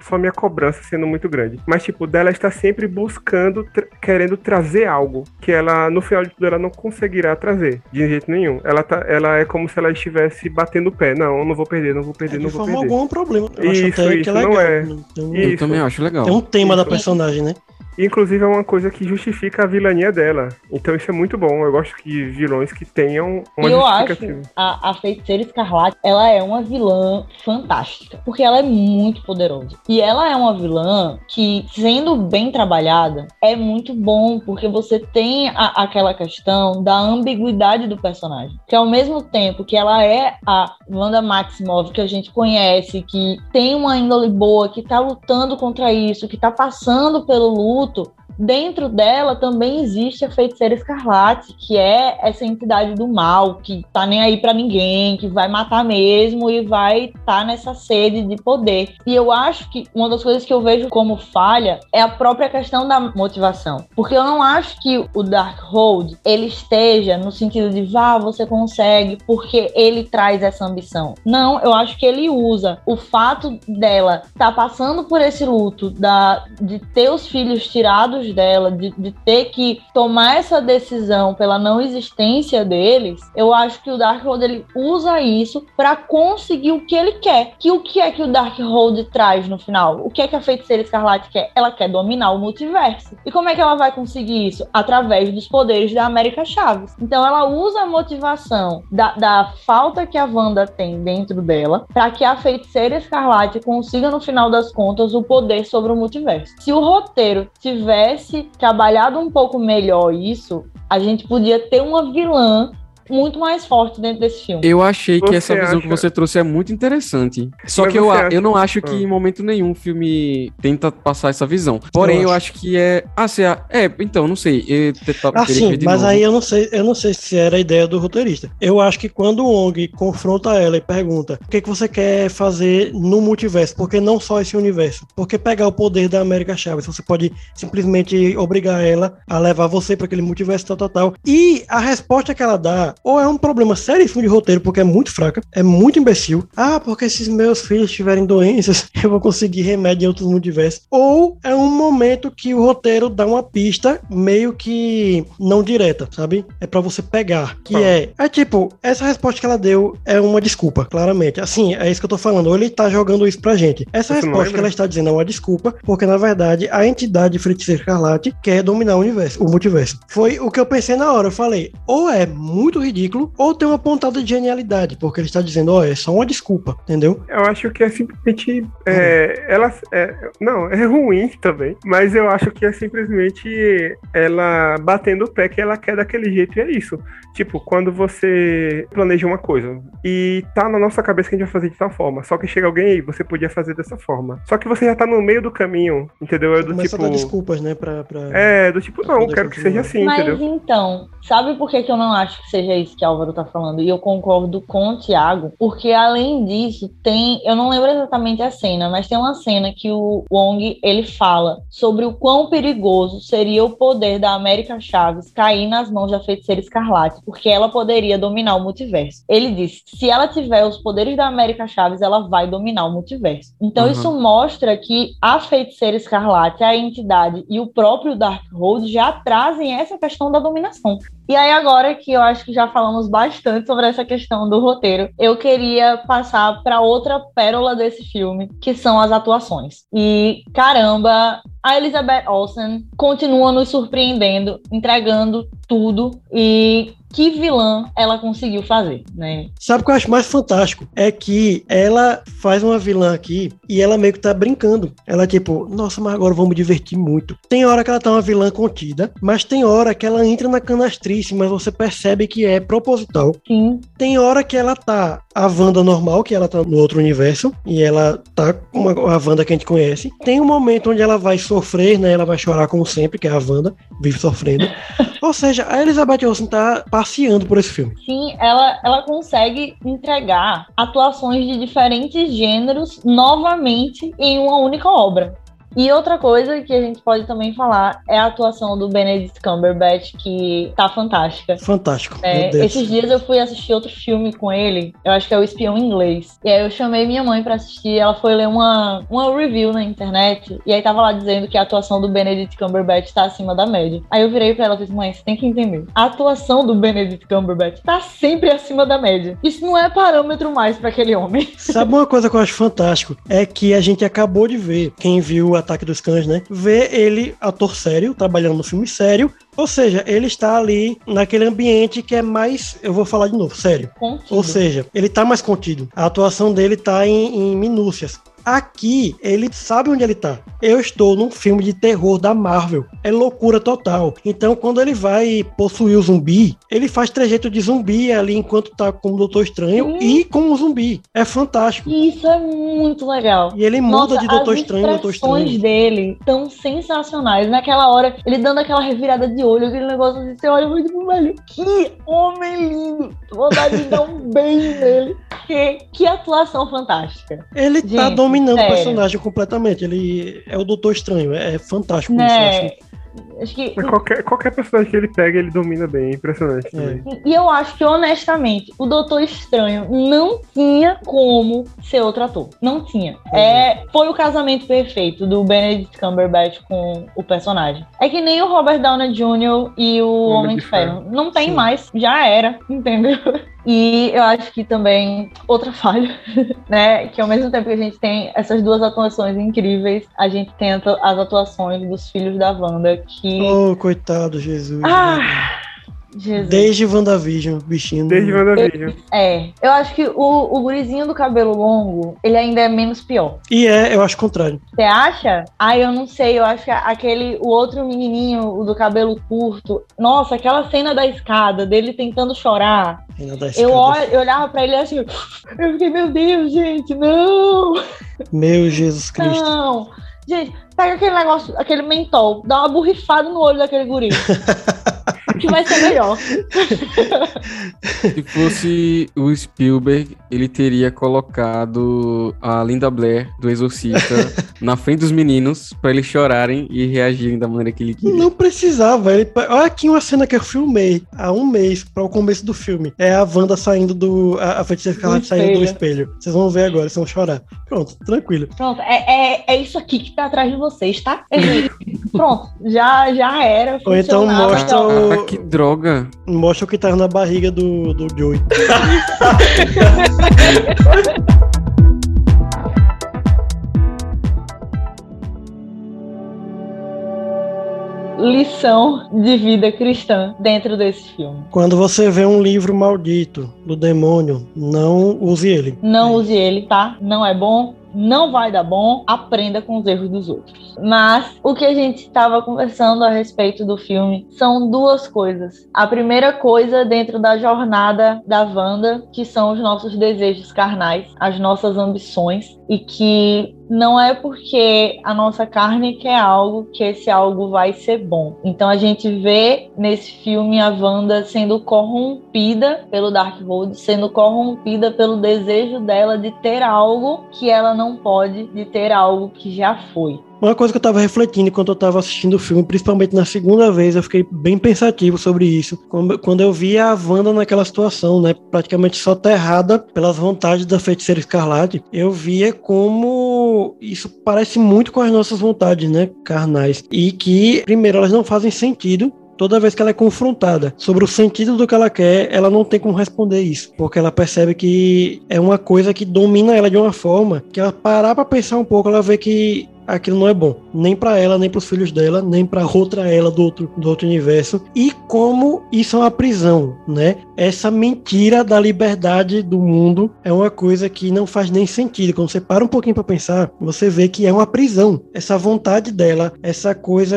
só minha cobrança sendo muito grande. Mas, tipo, dela está sempre buscando, tra- querendo trazer algo. Que ela, no final de tudo, ela não conseguirá trazer. De jeito nenhum. Ela, tá, ela é como se ela estivesse batendo o pé. Não, eu não vou perder, não vou perder, de não vou forma perder. alguma é um problema. Eu acho Isso, até que isso, é não legal. é. Tem um, Eu Isso. também acho legal. tem um tema da Isso. personagem, né? Inclusive é uma coisa que justifica a vilania dela. Então isso é muito bom. Eu gosto de vilões que tenham uma eu acho a, a feiticeira escarlate, ela é uma vilã fantástica, porque ela é muito poderosa. E ela é uma vilã que, sendo bem trabalhada, é muito bom, porque você tem a- aquela questão da ambiguidade do personagem. Que ao mesmo tempo que ela é a Wanda Maximoff que a gente conhece, que tem uma índole boa, que tá lutando contra isso, que tá passando pelo luto, produto Dentro dela também existe a feiticeira escarlate, que é essa entidade do mal, que tá nem aí pra ninguém, que vai matar mesmo e vai tá nessa sede de poder. E eu acho que uma das coisas que eu vejo como falha é a própria questão da motivação. Porque eu não acho que o Darkhold ele esteja no sentido de vá, você consegue, porque ele traz essa ambição. Não, eu acho que ele usa o fato dela estar passando por esse luto, da, de ter os filhos tirados dela, de, de ter que tomar essa decisão pela não existência deles, eu acho que o Darkhold ele usa isso pra conseguir o que ele quer. Que o que é que o Darkhold traz no final? O que é que a feiticeira escarlate quer? Ela quer dominar o multiverso. E como é que ela vai conseguir isso? Através dos poderes da América Chaves. Então ela usa a motivação da, da falta que a Wanda tem dentro dela para que a feiticeira escarlate consiga, no final das contas, o poder sobre o multiverso. Se o roteiro tivesse trabalhado um pouco melhor isso, a gente podia ter uma vilã muito mais forte dentro desse filme. Eu achei que Você essa visão que acha- você trouxe é muito interessante. Só Mas que eu, acha- eu não acho que em momento nenhum o filme tenta passar essa visão. Porém, Eu eu, acho. acho. que é. Ah, se é. É, então, não sei. Eu Ah, que sim, ver de mas novo. aí eu não sei, eu não sei se era a ideia do roteirista. Eu acho que quando o Ong confronta ela e pergunta o que, que você quer fazer no multiverso, porque não só esse universo, porque pegar o poder da América Chaves, você pode simplesmente obrigar ela a levar você para aquele multiverso tal, tal, tal. E a resposta que ela dá, ou é um problema seríssimo de roteiro, porque é muito fraca, é muito imbecil. Ah, porque se meus filhos tiverem doenças, eu vou conseguir remédio em outros multiversos. Ou é um momento que o roteiro dá uma pista meio que não direta, sabe? É pra você pegar. Que Qual? é, é tipo, essa resposta que ela deu é uma desculpa, claramente. Assim, é isso que eu tô falando. Ou ele tá jogando isso pra gente. Essa Você resposta lembra? que ela está dizendo é uma desculpa, porque na verdade a entidade Feiticeira Escarlate quer dominar o universo, o multiverso. Foi o que eu pensei na hora. Eu falei, ou é muito ridículo, ou tem uma pontada de genialidade, porque ele está dizendo, ó, é só uma desculpa, entendeu? Eu acho que é simplesmente. É, ela, é, não, é ruim também. Mas eu acho que é simplesmente ela batendo o pé que ela quer daquele jeito e é isso. Tipo, quando você planeja uma coisa e tá na nossa cabeça que a gente vai fazer de tal forma, só que chega alguém aí, você podia fazer dessa forma. Só que você já tá no meio do caminho, entendeu? É do Começa tipo. a dar desculpas, né, pra... pra... É, do tipo, não, quero que continuar. seja assim, Mas entendeu? então, sabe por que, que eu não acho que seja isso que Álvaro tá falando? E eu concordo com o Thiago, porque além disso, tem. Eu não lembro exatamente a cena, mas tem uma cena que o Wong ele fala sobre o quão perigoso seria o poder da América Chaves cair nas mãos da feiticeira escarlate, porque ela poderia dominar o multiverso. Ele disse: se ela tiver os poderes da América Chaves, ela vai dominar o multiverso. Então, Uhum. isso mostra que a feiticeira escarlate, a entidade e o próprio Darkhold já trazem essa questão da dominação. E aí, agora que eu acho que já falamos bastante sobre essa questão do roteiro, eu queria passar para outra pérola desse filme, que são as atuações. E caramba, a Elizabeth Olsen continua nos surpreendendo, entregando tudo e que vilã ela conseguiu fazer, né? Sabe o que eu acho mais fantástico? É que ela faz uma vilã aqui e ela meio que tá brincando. Ela, tipo, nossa, mas agora vamos divertir muito. Tem hora que ela tá uma vilã contida, mas tem hora que ela entra na canastrice, mas você percebe que é proposital. Sim. Tem hora que ela tá a Wanda normal, que ela tá no outro universo, e ela tá com a Wanda que a gente conhece. Tem um momento onde ela vai sofrer, né? Ela vai chorar como sempre, que é a Wanda, vive sofrendo. Ou seja, a Elizabeth Olsen tá passeando por esse filme. Sim, ela, ela consegue entregar atuações de diferentes gêneros novamente em uma única obra. E outra coisa que a gente pode também falar é a atuação do Benedict Cumberbatch, que tá fantástica. Fantástico. É, esses dias eu fui assistir outro filme com ele, eu acho que é o Espião Inglês. E aí eu chamei minha mãe para assistir, ela foi ler uma, uma review na internet, e aí tava lá dizendo que a atuação do Benedict Cumberbatch tá acima da média. Aí eu virei pra ela e falei, mãe, você tem que entender. A atuação do Benedict Cumberbatch tá sempre acima da média. Isso não é parâmetro mais para aquele homem. Sabe uma coisa que eu acho fantástico? É que a gente acabou de ver, quem viu a Ataque dos Cães, né? Ver ele, ator sério, trabalhando no filme sério. Ou seja, ele está ali naquele ambiente que é mais, eu vou falar de novo, sério. Contido. Ou seja, ele tá mais contido. A atuação dele tá em, em minúcias. Aqui, ele sabe onde ele tá. Eu estou num filme de terror da Marvel. É loucura total. Então, quando ele vai possuir o zumbi, ele faz trejeito de zumbi ali enquanto tá com o Doutor Estranho Sim. e com o zumbi. É fantástico. Isso é muito legal. E ele muda Nossa, de Doutor as Estranho em Doutor expressões Estranho. dele tão sensacionais. Naquela hora, ele dando aquela revirada de olho, aquele negócio assim, você olha tipo, velho, que homem lindo. Vontade de dar um beijo nele. Que, que atuação fantástica. Ele tá Gente, dominando o sério. personagem completamente. Ele é o Doutor Estranho. É fantástico isso. eu Né? acho. Acho que Qualquer, qualquer personagem que ele pega, ele domina bem. É impressionante também. E eu acho que, honestamente, o Doutor Estranho não tinha como ser outro ator. Não tinha. É, foi o casamento perfeito do Benedict Cumberbatch com o personagem. É que nem o Robert Downey Jr. e o Homem, de Ferro. Não tem Sim. mais. Já era, entendeu? E eu acho que também outra falha, né? Que ao mesmo tempo que a gente tem essas duas atuações incríveis, a gente tem atu- as atuações dos filhos da Wanda que. Oh, coitado, Jesus. Ah! Jesus. Desde WandaVision, bichinho. Desde WandaVision. É, eu acho que o, o gurizinho do cabelo longo, ele ainda é menos pior. E é, eu acho o contrário. Você acha? Ah, eu não sei, eu acho que aquele, o outro menininho, o do cabelo curto, nossa, aquela cena da escada, dele tentando chorar, dá eu, escada. eu olhava pra ele assim, eu fiquei, meu Deus, gente, não, Meu Jesus Cristo. não. Gente, pega aquele negócio, aquele mentol, dá uma borrifada no olho daquele guri. que vai ser melhor. Se fosse o Spielberg, ele teria colocado a Linda Blair do Exorcista na frente dos meninos pra eles chorarem e reagirem da maneira que ele queria. Não precisava. Ele... Olha aqui uma cena que eu filmei há um mês para o começo do filme. É a Wanda saindo do. A, a feiticeira Escarlate saindo do espelho. Vocês vão ver agora, vocês vão chorar. Pronto, tranquilo. Pronto, é, é, é isso aqui que tá atrás de vocês, tá? Ele- Pronto, já, já era. Ou então mostra então- o- que droga. Mostra o que tá na barriga do, do Joey. lição de vida cristã dentro desse filme. Quando você vê um livro maldito do demônio, não use ele. Não use ele, tá? Não é bom. Não vai dar bom, aprenda com os erros dos outros. Mas o que a gente estava conversando a respeito do filme são duas coisas. A primeira coisa dentro da jornada da Wanda, que são os nossos desejos carnais, as nossas ambições, e que não é porque a nossa carne quer algo que esse algo vai ser bom. Então a gente vê nesse filme a Wanda sendo corrompida pelo Darkhold, sendo corrompida pelo desejo dela de ter algo que ela não pode, de ter algo que já foi. Uma coisa que eu tava refletindo enquanto eu tava assistindo o filme, principalmente na segunda vez, eu fiquei bem pensativo sobre isso. Quando eu vi a Wanda naquela situação, né, praticamente soterrada pelas vontades da feiticeira escarlate, eu via como isso parece muito com as nossas vontades, né, carnais. E que, primeiro, elas não fazem sentido, Toda vez que ela é confrontada sobre o sentido do que ela quer, ela não tem como responder isso, porque ela percebe que é uma coisa que domina ela de uma forma que ela parar pra pensar um pouco, ela vê que aquilo não é bom. Nem para ela, nem para os filhos dela, nem para outra ela do outro, do outro universo. E como isso é uma prisão, né? Essa mentira da liberdade do mundo é uma coisa que não faz nem sentido. Quando você para um pouquinho para pensar, você vê que é uma prisão. Essa vontade dela, essa coisa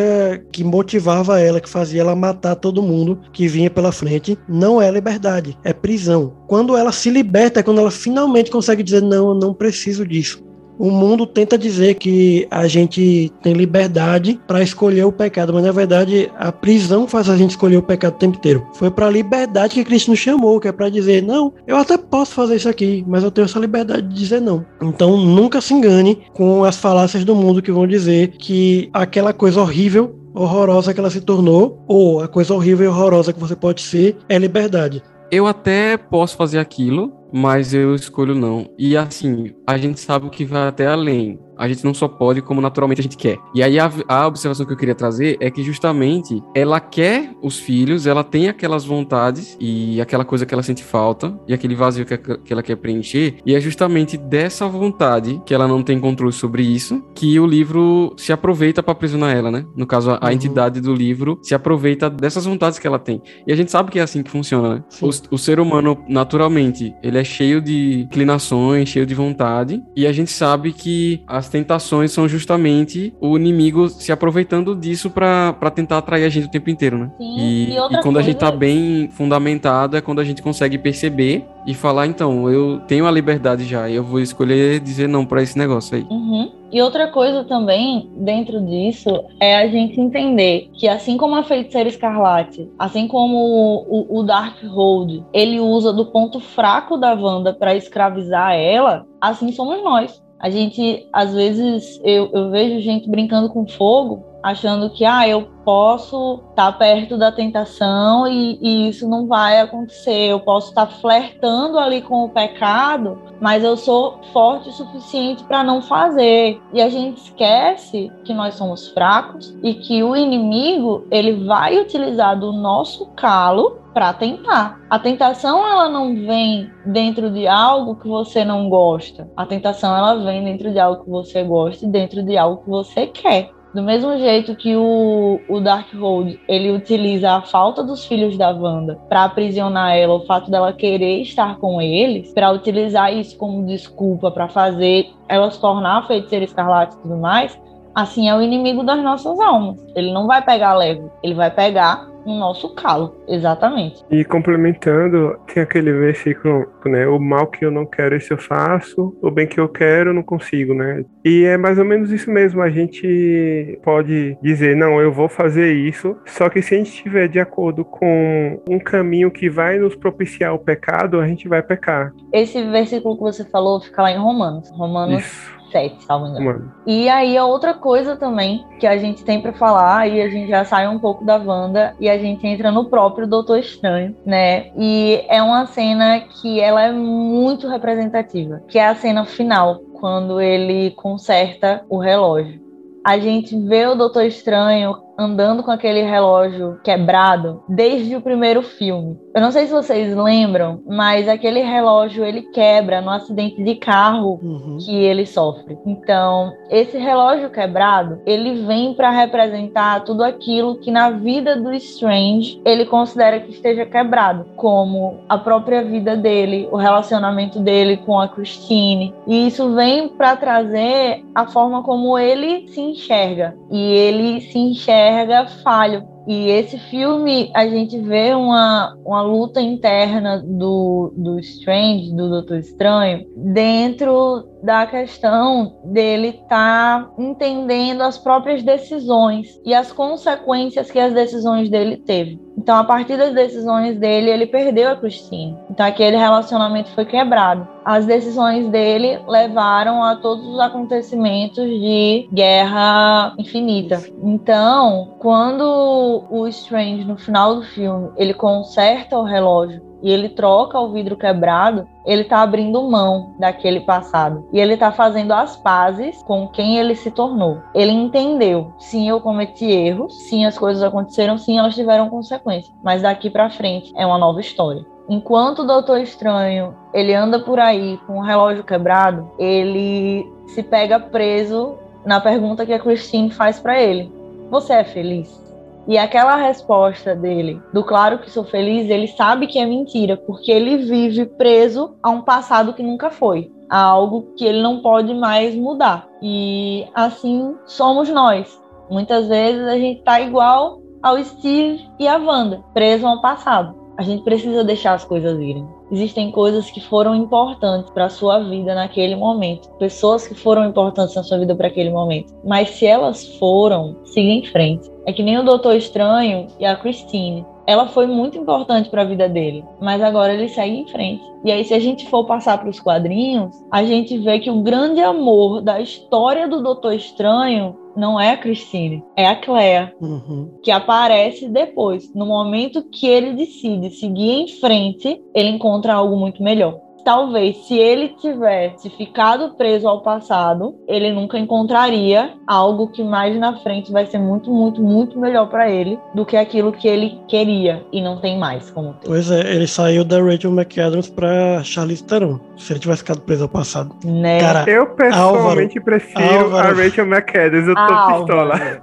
que motivava ela, que fazia ela matar todo mundo que vinha pela frente, não é liberdade, é prisão. Quando ela se liberta, é quando ela finalmente consegue dizer: não, eu não preciso disso. O mundo tenta dizer que a gente tem liberdade para escolher o pecado, mas na verdade a prisão faz a gente escolher o pecado o tempo inteiro. Foi para a liberdade que Cristo nos chamou, que é para dizer: não, eu até posso fazer isso aqui, mas eu tenho essa liberdade de dizer não. Então nunca se engane com as falácias do mundo que vão dizer que aquela coisa horrível horrorosa que ela se tornou, ou a coisa horrível e horrorosa que você pode ser, é liberdade. Eu até posso fazer aquilo, mas eu escolho não. E assim, a gente sabe o que vai até além a gente não só pode como naturalmente a gente quer. E aí a, a, observação que eu queria trazer é que justamente ela quer os filhos, ela tem aquelas vontades e aquela coisa que ela sente falta e aquele vazio que, que ela quer preencher. E é justamente dessa vontade que ela não tem controle sobre isso que o livro se aproveita para aprisionar ela, né? No caso, a, a uhum. entidade do livro se aproveita dessas vontades que ela tem. E a gente sabe que é assim que funciona, né? O, o ser humano, naturalmente, ele é cheio de inclinações, cheio de vontade. E a gente sabe que as as tentações são justamente o inimigo se aproveitando disso para tentar atrair a gente o tempo inteiro, né? Sim, e, e, e quando coisa... a gente tá bem fundamentado é quando a gente consegue perceber e falar, então, eu tenho a liberdade já, e eu vou escolher dizer não para esse negócio aí. Uhum. E outra coisa também, dentro disso, é a gente entender que assim como a Feiticeira Escarlate, assim como o, o, o Darkhold, ele usa do ponto fraco da Wanda para escravizar ela, assim somos nós. A gente, às vezes, eu, eu vejo gente brincando com fogo, achando que, ah, eu posso estar tá perto da tentação e, e, isso não vai acontecer. Eu posso estar tá flertando ali com o pecado, mas eu sou forte o suficiente para não fazer. E a gente esquece que nós somos fracos e que o inimigo ele vai utilizar do nosso calo para tentar. A tentação ela não vem dentro de algo que você não gosta. A tentação ela vem dentro de algo que você gosta e dentro de algo que você quer. Do mesmo jeito que o, o Darkhold ele utiliza a falta dos filhos da Wanda para aprisionar ela, o fato dela querer estar com eles, para utilizar isso como desculpa para fazer ela se tornar a feiticeira escarlate e tudo mais, assim é o inimigo das nossas almas. Ele não vai pegar leve, ele vai pegar no nosso calo, exatamente. E complementando, tem aquele versículo, né? O mal que eu não quero, esse eu faço, o bem que eu quero, eu não consigo, né? E é mais ou menos isso mesmo. A gente pode dizer, não, eu vou fazer isso, só que se a gente estiver de acordo com um caminho que vai nos propiciar o pecado, a gente vai pecar. Esse versículo que você falou fica lá em Romanos. Romanos. Isso 7, salvo engano. E aí, a outra coisa também que a gente tem para falar, e a gente já sai um pouco da Wanda e a gente entra no próprio Doutor Estranho, né? E é uma cena que ela é muito representativa, que é a cena final, quando ele conserta o relógio. A gente vê o Doutor Estranho andando com aquele relógio quebrado desde o primeiro filme. Eu não sei se vocês lembram, mas aquele relógio ele quebra no acidente de carro uhum. que ele sofre. Então, esse relógio quebrado, ele vem para representar tudo aquilo que na vida do Strange ele considera que esteja quebrado, como a própria vida dele, o relacionamento dele com a Christine. E isso vem para trazer a forma como ele se enxerga. E ele se enxerga enxerga falho. E esse filme, a gente vê uma, uma luta interna do, do Strange, do Doutor Estranho, dentro da questão dele estar tá entendendo as próprias decisões e as consequências que as decisões dele teve. Então, a partir das decisões dele, ele perdeu a Christine. Então, aquele relacionamento foi quebrado. As decisões dele levaram a todos os acontecimentos de guerra infinita. Então, quando o Strange, no final do filme, ele conserta o relógio e ele troca o vidro quebrado, ele está abrindo mão daquele passado e ele está fazendo as pazes com quem ele se tornou. Ele entendeu, sim, eu cometi erros, sim, as coisas aconteceram, sim, elas tiveram consequências, mas daqui para frente é uma nova história. Enquanto o Doutor Estranho ele anda por aí com o relógio quebrado, ele se pega preso na pergunta que a Christine faz para ele: Você é feliz? E aquela resposta dele, do claro que sou feliz, ele sabe que é mentira, porque ele vive preso a um passado que nunca foi, a algo que ele não pode mais mudar. E assim somos nós. Muitas vezes a gente tá igual ao Steve e a Wanda, preso ao passado. A gente precisa deixar as coisas irem. Existem coisas que foram importantes para a sua vida naquele momento, pessoas que foram importantes na sua vida para aquele momento. Mas se elas foram, siga em frente. É que nem o Doutor Estranho e a Christine. Ela foi muito importante para a vida dele, mas agora ele segue em frente. E aí, se a gente for passar para os quadrinhos, a gente vê que o grande amor da história do Doutor Estranho não é a Christine, é a Claire, Uhum. que aparece depois. No momento que ele decide seguir em frente, ele encontra algo muito melhor. Talvez se ele tivesse ficado preso ao passado, ele nunca encontraria algo que mais na frente vai ser muito, muito, muito melhor para ele do que aquilo que ele queria e não tem mais como ter. Pois é, ele saiu da Rachel McAdams pra Charlize Theron. Se ele tivesse ficado preso ao passado. Né? Cara, Eu pessoalmente prefiro Álvaro. a Rachel McAdams. Eu tô Álvaro. pistola.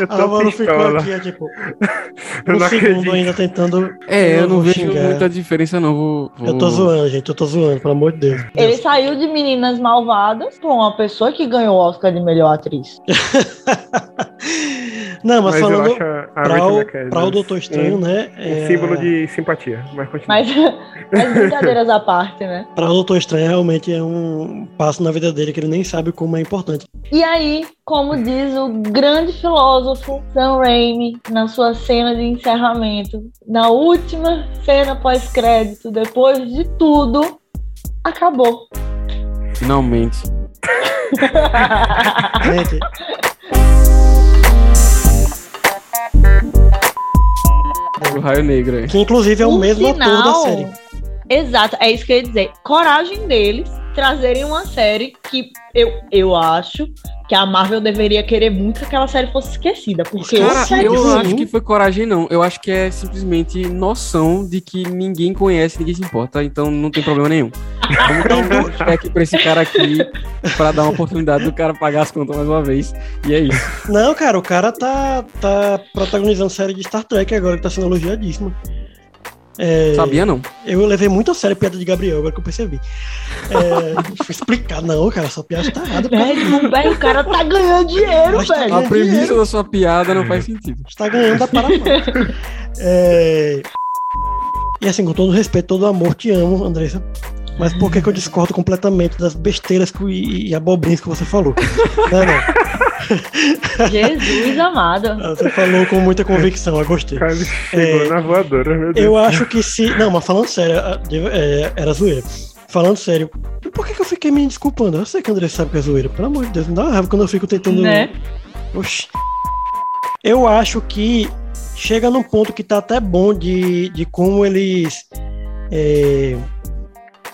Eu tô Álvaro ficou pistola. aqui, é, tipo, Eu um não segundo acredito. ainda tentando. É, eu não vou vejo xingar. muita diferença, não. Vou, vou... Eu tô zoando, gente. Eu tô zoando, pelo amor de Deus. Ele saiu de Meninas Malvadas pra uma pessoa que ganhou o Oscar de melhor atriz. Não, mas, Mas eu falando acho a, a pra Rachel o, pra o Doutor Estranho, um, né? um é, símbolo de simpatia. Mas continua. Mas, mas brincadeiras à parte, né? Pra o Doutor Estranho, realmente é um passo na vida dele que ele nem sabe como é importante. E aí, como diz o grande filósofo Sam Raimi na sua cena de encerramento, na última cena pós-crédito, depois de tudo, acabou. Finalmente. Gente, O Raio Negro aí. que inclusive é o mesmo ator da série. Exato, é isso que eu ia dizer. Coragem deles trazerem uma série que eu, eu acho que a Marvel deveria querer muito que aquela série fosse esquecida. Porque Cara, série eu sim. acho que foi coragem, não. Eu acho que é simplesmente noção de que ninguém conhece, ninguém se importa, então não tem problema nenhum. Vamos dar um cheque pra esse cara aqui pra dar uma oportunidade do cara pagar as contas mais uma vez. E é isso. Não, cara, o cara tá, tá protagonizando série de Star Trek agora, que tá sendo elogiadíssima. É, Sabia não? Eu levei muito a sério a piada de Gabriel, agora que eu percebi. É, fui explicar, não, cara, essa piada tá errada. Velho, velho, o cara tá ganhando dinheiro, Mas tá velho. A premissa dinheiro. da sua piada não faz sentido. Está ganhando da Paramount. É... E assim, com todo respeito, todo amor, te amo, Andressa. Mas por que, que eu discordo completamente das besteiras que, e, e abobrinhas que você falou? não, não. Jesus amado. Você falou com muita convicção, eu gostei. Quase chegou É, na voadora, meu Deus. Eu acho que se. Não, mas falando sério, a- de- é, era zoeira. Falando sério, por que, que eu fiquei me desculpando? Eu sei que o André sabe que é zoeira. Pelo amor de Deus, me dá uma raiva quando eu fico tentando. Né? Oxi. Eu acho que chega num ponto que tá até bom de, de como eles é,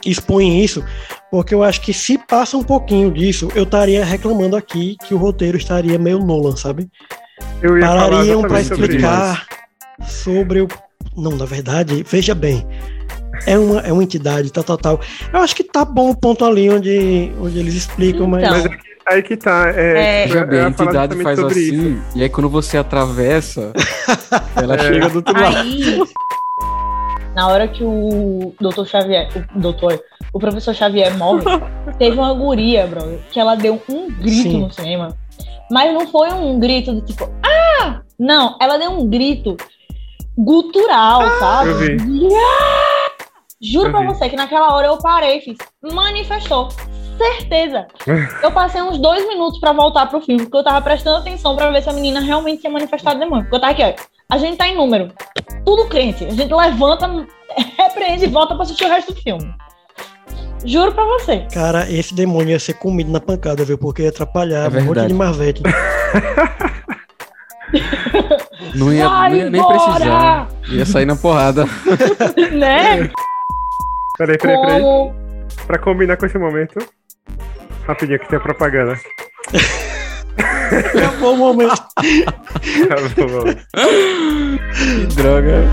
expõem isso, porque eu acho que se passa um pouquinho disso, eu estaria reclamando aqui que o roteiro estaria meio Nolan, sabe? Eu ia falar Parariam para exatamente sobre explicar sobre o. Não, na verdade, veja bem. É uma, é uma entidade, tal, tal, tal. Eu acho que tá bom o ponto ali onde, onde eles explicam, mas. Então. Mas é que- aí que tá. É, É. Veja bem, a entidade faz sobre isso. assim, e aí quando você atravessa, ela É. chega do outro lado. Aí, na hora que o Dr. Xavier, o doutor, o professor Xavier morre, teve uma guria, bro, que ela deu um grito Sim. no cinema. Mas não foi um grito do tipo, ah! Não, ela deu um grito gutural, sabe? eu vi. Ah! Juro Eu pra vi. você que naquela hora eu parei e fiz, manifestou. Certeza. Eu passei uns dois minutos pra voltar pro filme, porque eu tava prestando atenção pra ver se a menina realmente tinha manifestado demônio. Porque eu tava aqui, ó. A gente tá em número. Tudo crente. A gente levanta, repreende e volta pra assistir o resto do filme. Juro pra você. Cara, esse demônio ia ser comido na pancada, viu? Porque ia atrapalhar É um monte de marvete. Não ia, Vai não ia nem embora! precisar. Ia sair na porrada. né? Peraí, peraí, peraí. Como. Pra combinar com esse momento, rapidinho que tem a propaganda. Acabou o momento. Tá bom, vamos. Que droga.